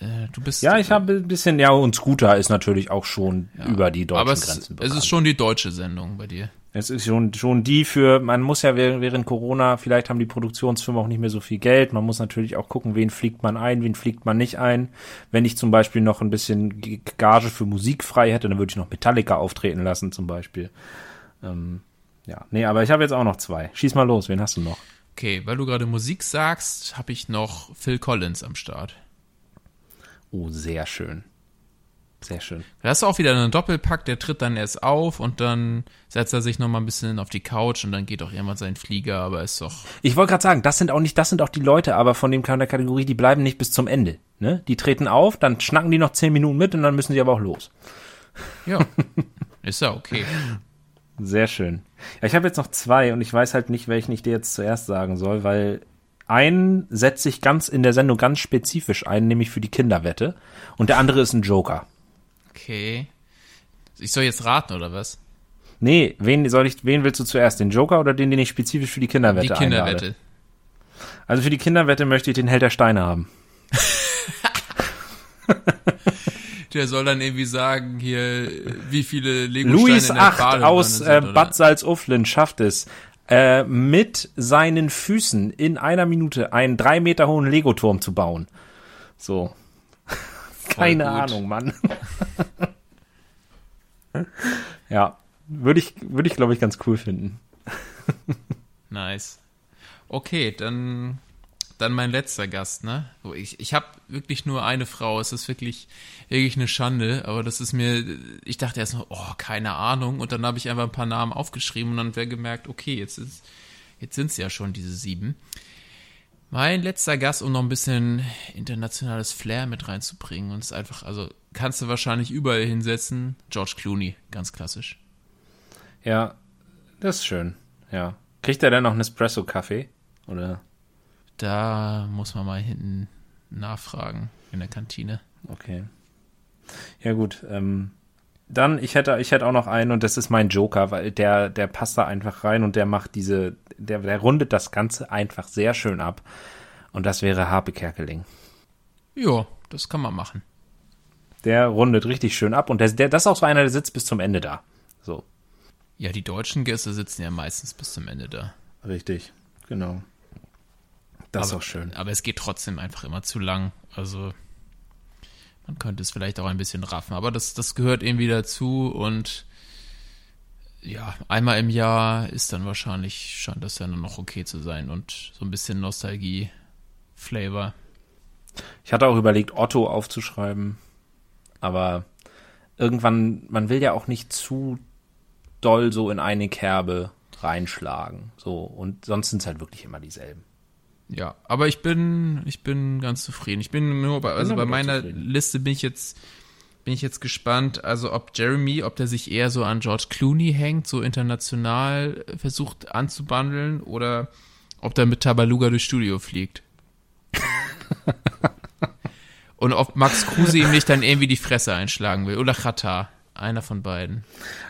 S4: äh, du bist
S3: Ja, ich habe ein bisschen, ja, und Scooter ist natürlich auch schon über die deutschen
S4: aber es, es ist schon die deutsche Sendung bei dir.
S3: Es ist schon, schon die für, man muss ja während, während Corona, vielleicht haben die Produktionsfirmen auch nicht mehr so viel Geld. Man muss natürlich auch gucken, wen fliegt man ein, wen fliegt man nicht ein. Wenn ich zum Beispiel noch ein bisschen Gage für Musik frei hätte, dann würde ich noch Metallica auftreten lassen zum Beispiel. Ähm, ja, nee, aber ich habe jetzt auch noch zwei. Schieß mal los, wen hast du noch?
S4: Okay, weil du gerade Musik sagst, habe ich noch Phil Collins am Start.
S3: Oh, sehr schön. Sehr schön.
S4: Da hast du auch wieder einen Doppelpack, der tritt dann erst auf und dann setzt er sich noch mal ein bisschen auf die Couch und dann geht auch irgendwann sein Flieger, aber ist doch
S3: Ich wollte gerade sagen, das sind auch nicht, das sind auch die Leute, aber von dem der Kategorie, die bleiben nicht bis zum Ende. Ne? Die treten auf, dann schnacken die noch zehn Minuten mit und dann müssen sie aber auch los.
S4: ja, ist ja okay.
S3: Sehr schön. Ja, ich habe jetzt noch zwei und ich weiß halt nicht, welchen ich dir jetzt zuerst sagen soll, weil einen setzt sich ganz in der Sendung ganz spezifisch ein, nämlich für die Kinderwette. Und der andere ist ein Joker.
S4: Okay. Ich soll jetzt raten oder was?
S3: Nee, wen soll ich, wen willst du zuerst? Den Joker oder den, den ich spezifisch für die Kinderwette
S4: Die Kinderwette.
S3: einlade? Also für die Kinderwette möchte ich den Held der Steine haben.
S4: Der soll dann irgendwie sagen, hier, wie viele Lego
S3: Luis
S4: in der
S3: 8
S4: Badewanne
S3: aus
S4: sind,
S3: äh? Bad Salzuflen schafft es, äh, mit seinen Füßen in einer Minute einen drei Meter hohen Lego-Turm zu bauen. So. Keine
S4: gut.
S3: Ahnung, Mann. ja, würde ich, würde ich glaube ich ganz cool finden.
S4: Nice. Okay, dann, dann mein letzter Gast, ne? So, Ich, ich habe wirklich nur eine Frau. Es ist wirklich, wirklich eine Schande, aber das ist mir, ich dachte erst noch, oh, keine Ahnung. Und dann habe ich einfach ein paar Namen aufgeschrieben und dann wäre gemerkt, okay, jetzt ist, jetzt sind es ja schon diese sieben. Mein letzter Gast, um noch ein bisschen internationales Flair mit reinzubringen und es einfach, also kannst du wahrscheinlich überall hinsetzen. George Clooney, ganz klassisch.
S3: Ja, das ist schön. Ja. Kriegt er denn noch einen Espresso-Kaffee? Oder?
S4: Da muss man mal hinten nachfragen in der Kantine.
S3: Okay. Ja, gut. Ähm, dann, ich hätte, ich hätte auch noch einen und das ist mein Joker, weil der, der passt da einfach rein und der macht diese, der, der rundet das Ganze einfach sehr schön ab. Und das wäre Harpe Kerkeling.
S4: Ja, das kann man machen.
S3: Der rundet richtig schön ab und der, der, das ist auch so einer, der sitzt bis zum Ende da. So.
S4: Ja, die deutschen Gäste sitzen ja meistens bis zum Ende da.
S3: Richtig. Genau. Das ist
S4: aber,
S3: auch schön.
S4: Aber es geht trotzdem einfach immer zu lang. Also man könnte es vielleicht auch ein bisschen raffen, aber das, das gehört irgendwie dazu und ja, einmal im Jahr ist dann wahrscheinlich, scheint das ja nur noch okay zu sein und so ein bisschen Nostalgie-Flavor.
S3: Ich hatte auch überlegt, Otto aufzuschreiben, aber irgendwann, man will ja auch nicht zu doll so in eine Kerbe reinschlagen. So, und sonst sind es halt wirklich immer dieselben.
S4: Ja, aber ich bin, ich bin ganz zufrieden. Ich bin nur bei, also bei meiner
S3: zufrieden.
S4: Liste bin ich jetzt, bin ich jetzt gespannt, also ob Jeremy, ob der sich eher so an George Clooney hängt, so international versucht anzubandeln oder ob der mit Tabaluga durchs Studio fliegt. Und ob Max Kruse ihm nicht dann irgendwie die Fresse einschlagen will. Oder Katar. Einer von beiden.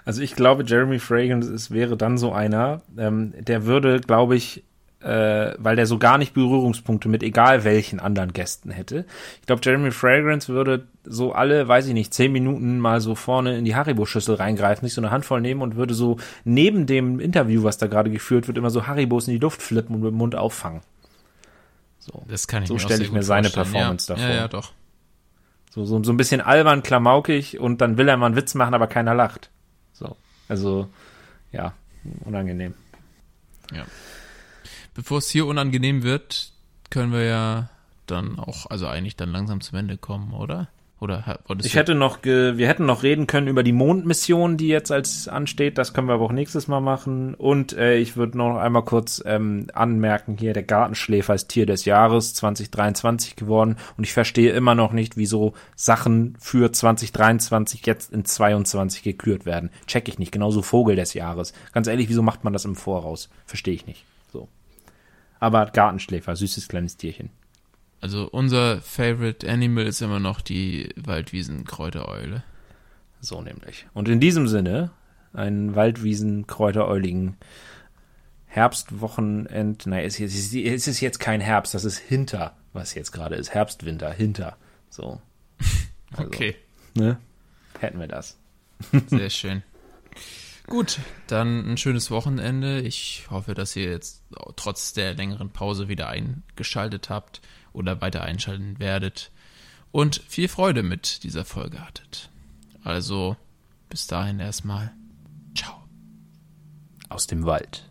S3: Also ich glaube, Jeremy Fragrance es wäre dann so einer, ähm, der würde, glaube ich, äh, weil der so gar nicht Berührungspunkte mit egal welchen anderen Gästen hätte. Ich glaube, Jeremy Fragrance würde so alle, weiß ich nicht, zehn Minuten mal so vorne in die Haribo-Schüssel reingreifen, sich so eine Handvoll nehmen und würde so neben dem Interview, was da gerade geführt wird, immer so Haribos in die Luft flippen und mit dem Mund auffangen. So,
S4: Das kann ich
S3: so stelle ich mir seine
S4: vorstellen.
S3: Performance
S4: ja.
S3: davor.
S4: Ja, ja, doch.
S3: So, so, so ein bisschen albern, klamaukig und dann will er mal einen Witz machen, aber keiner lacht. So. Also, ja, unangenehm.
S4: Bevor es hier unangenehm wird, können wir ja dann auch, also eigentlich dann langsam zum Ende kommen, oder? Oder
S3: Ich hätte noch, ge wir hätten noch reden können über die Mondmission, die jetzt als ansteht. Das können wir aber auch nächstes Mal machen. Und äh, ich würde noch einmal kurz ähm, anmerken hier, der Gartenschläfer ist Tier des Jahres 2023 geworden. Und ich verstehe immer noch nicht, wieso Sachen für 2023 jetzt in 22 gekürt werden. Check ich nicht. Genauso Vogel des Jahres. Ganz ehrlich, wieso macht man das im Voraus? Verstehe ich nicht. Aber Gartenschläfer, süßes kleines Tierchen.
S4: Also unser Favorite Animal ist immer noch die Waldwiesenkräutereule.
S3: So nämlich. Und in diesem Sinne, einen Waldwiesen-Kräuteräuligen Herbstwochenend, nein, es ist, es ist jetzt kein Herbst, das ist hinter, was jetzt gerade ist. Herbst, Winter, hinter. So. Also,
S4: Okay,
S3: Ne? Hätten wir das.
S4: sehr schön. Gut, dann ein schönes Wochenende. Ich hoffe, dass ihr jetzt trotz der längeren Pause wieder eingeschaltet habt oder weiter einschalten werdet und viel Freude mit dieser Folge hattet. Also, bis dahin erstmal. Ciao.
S3: Aus dem Wald.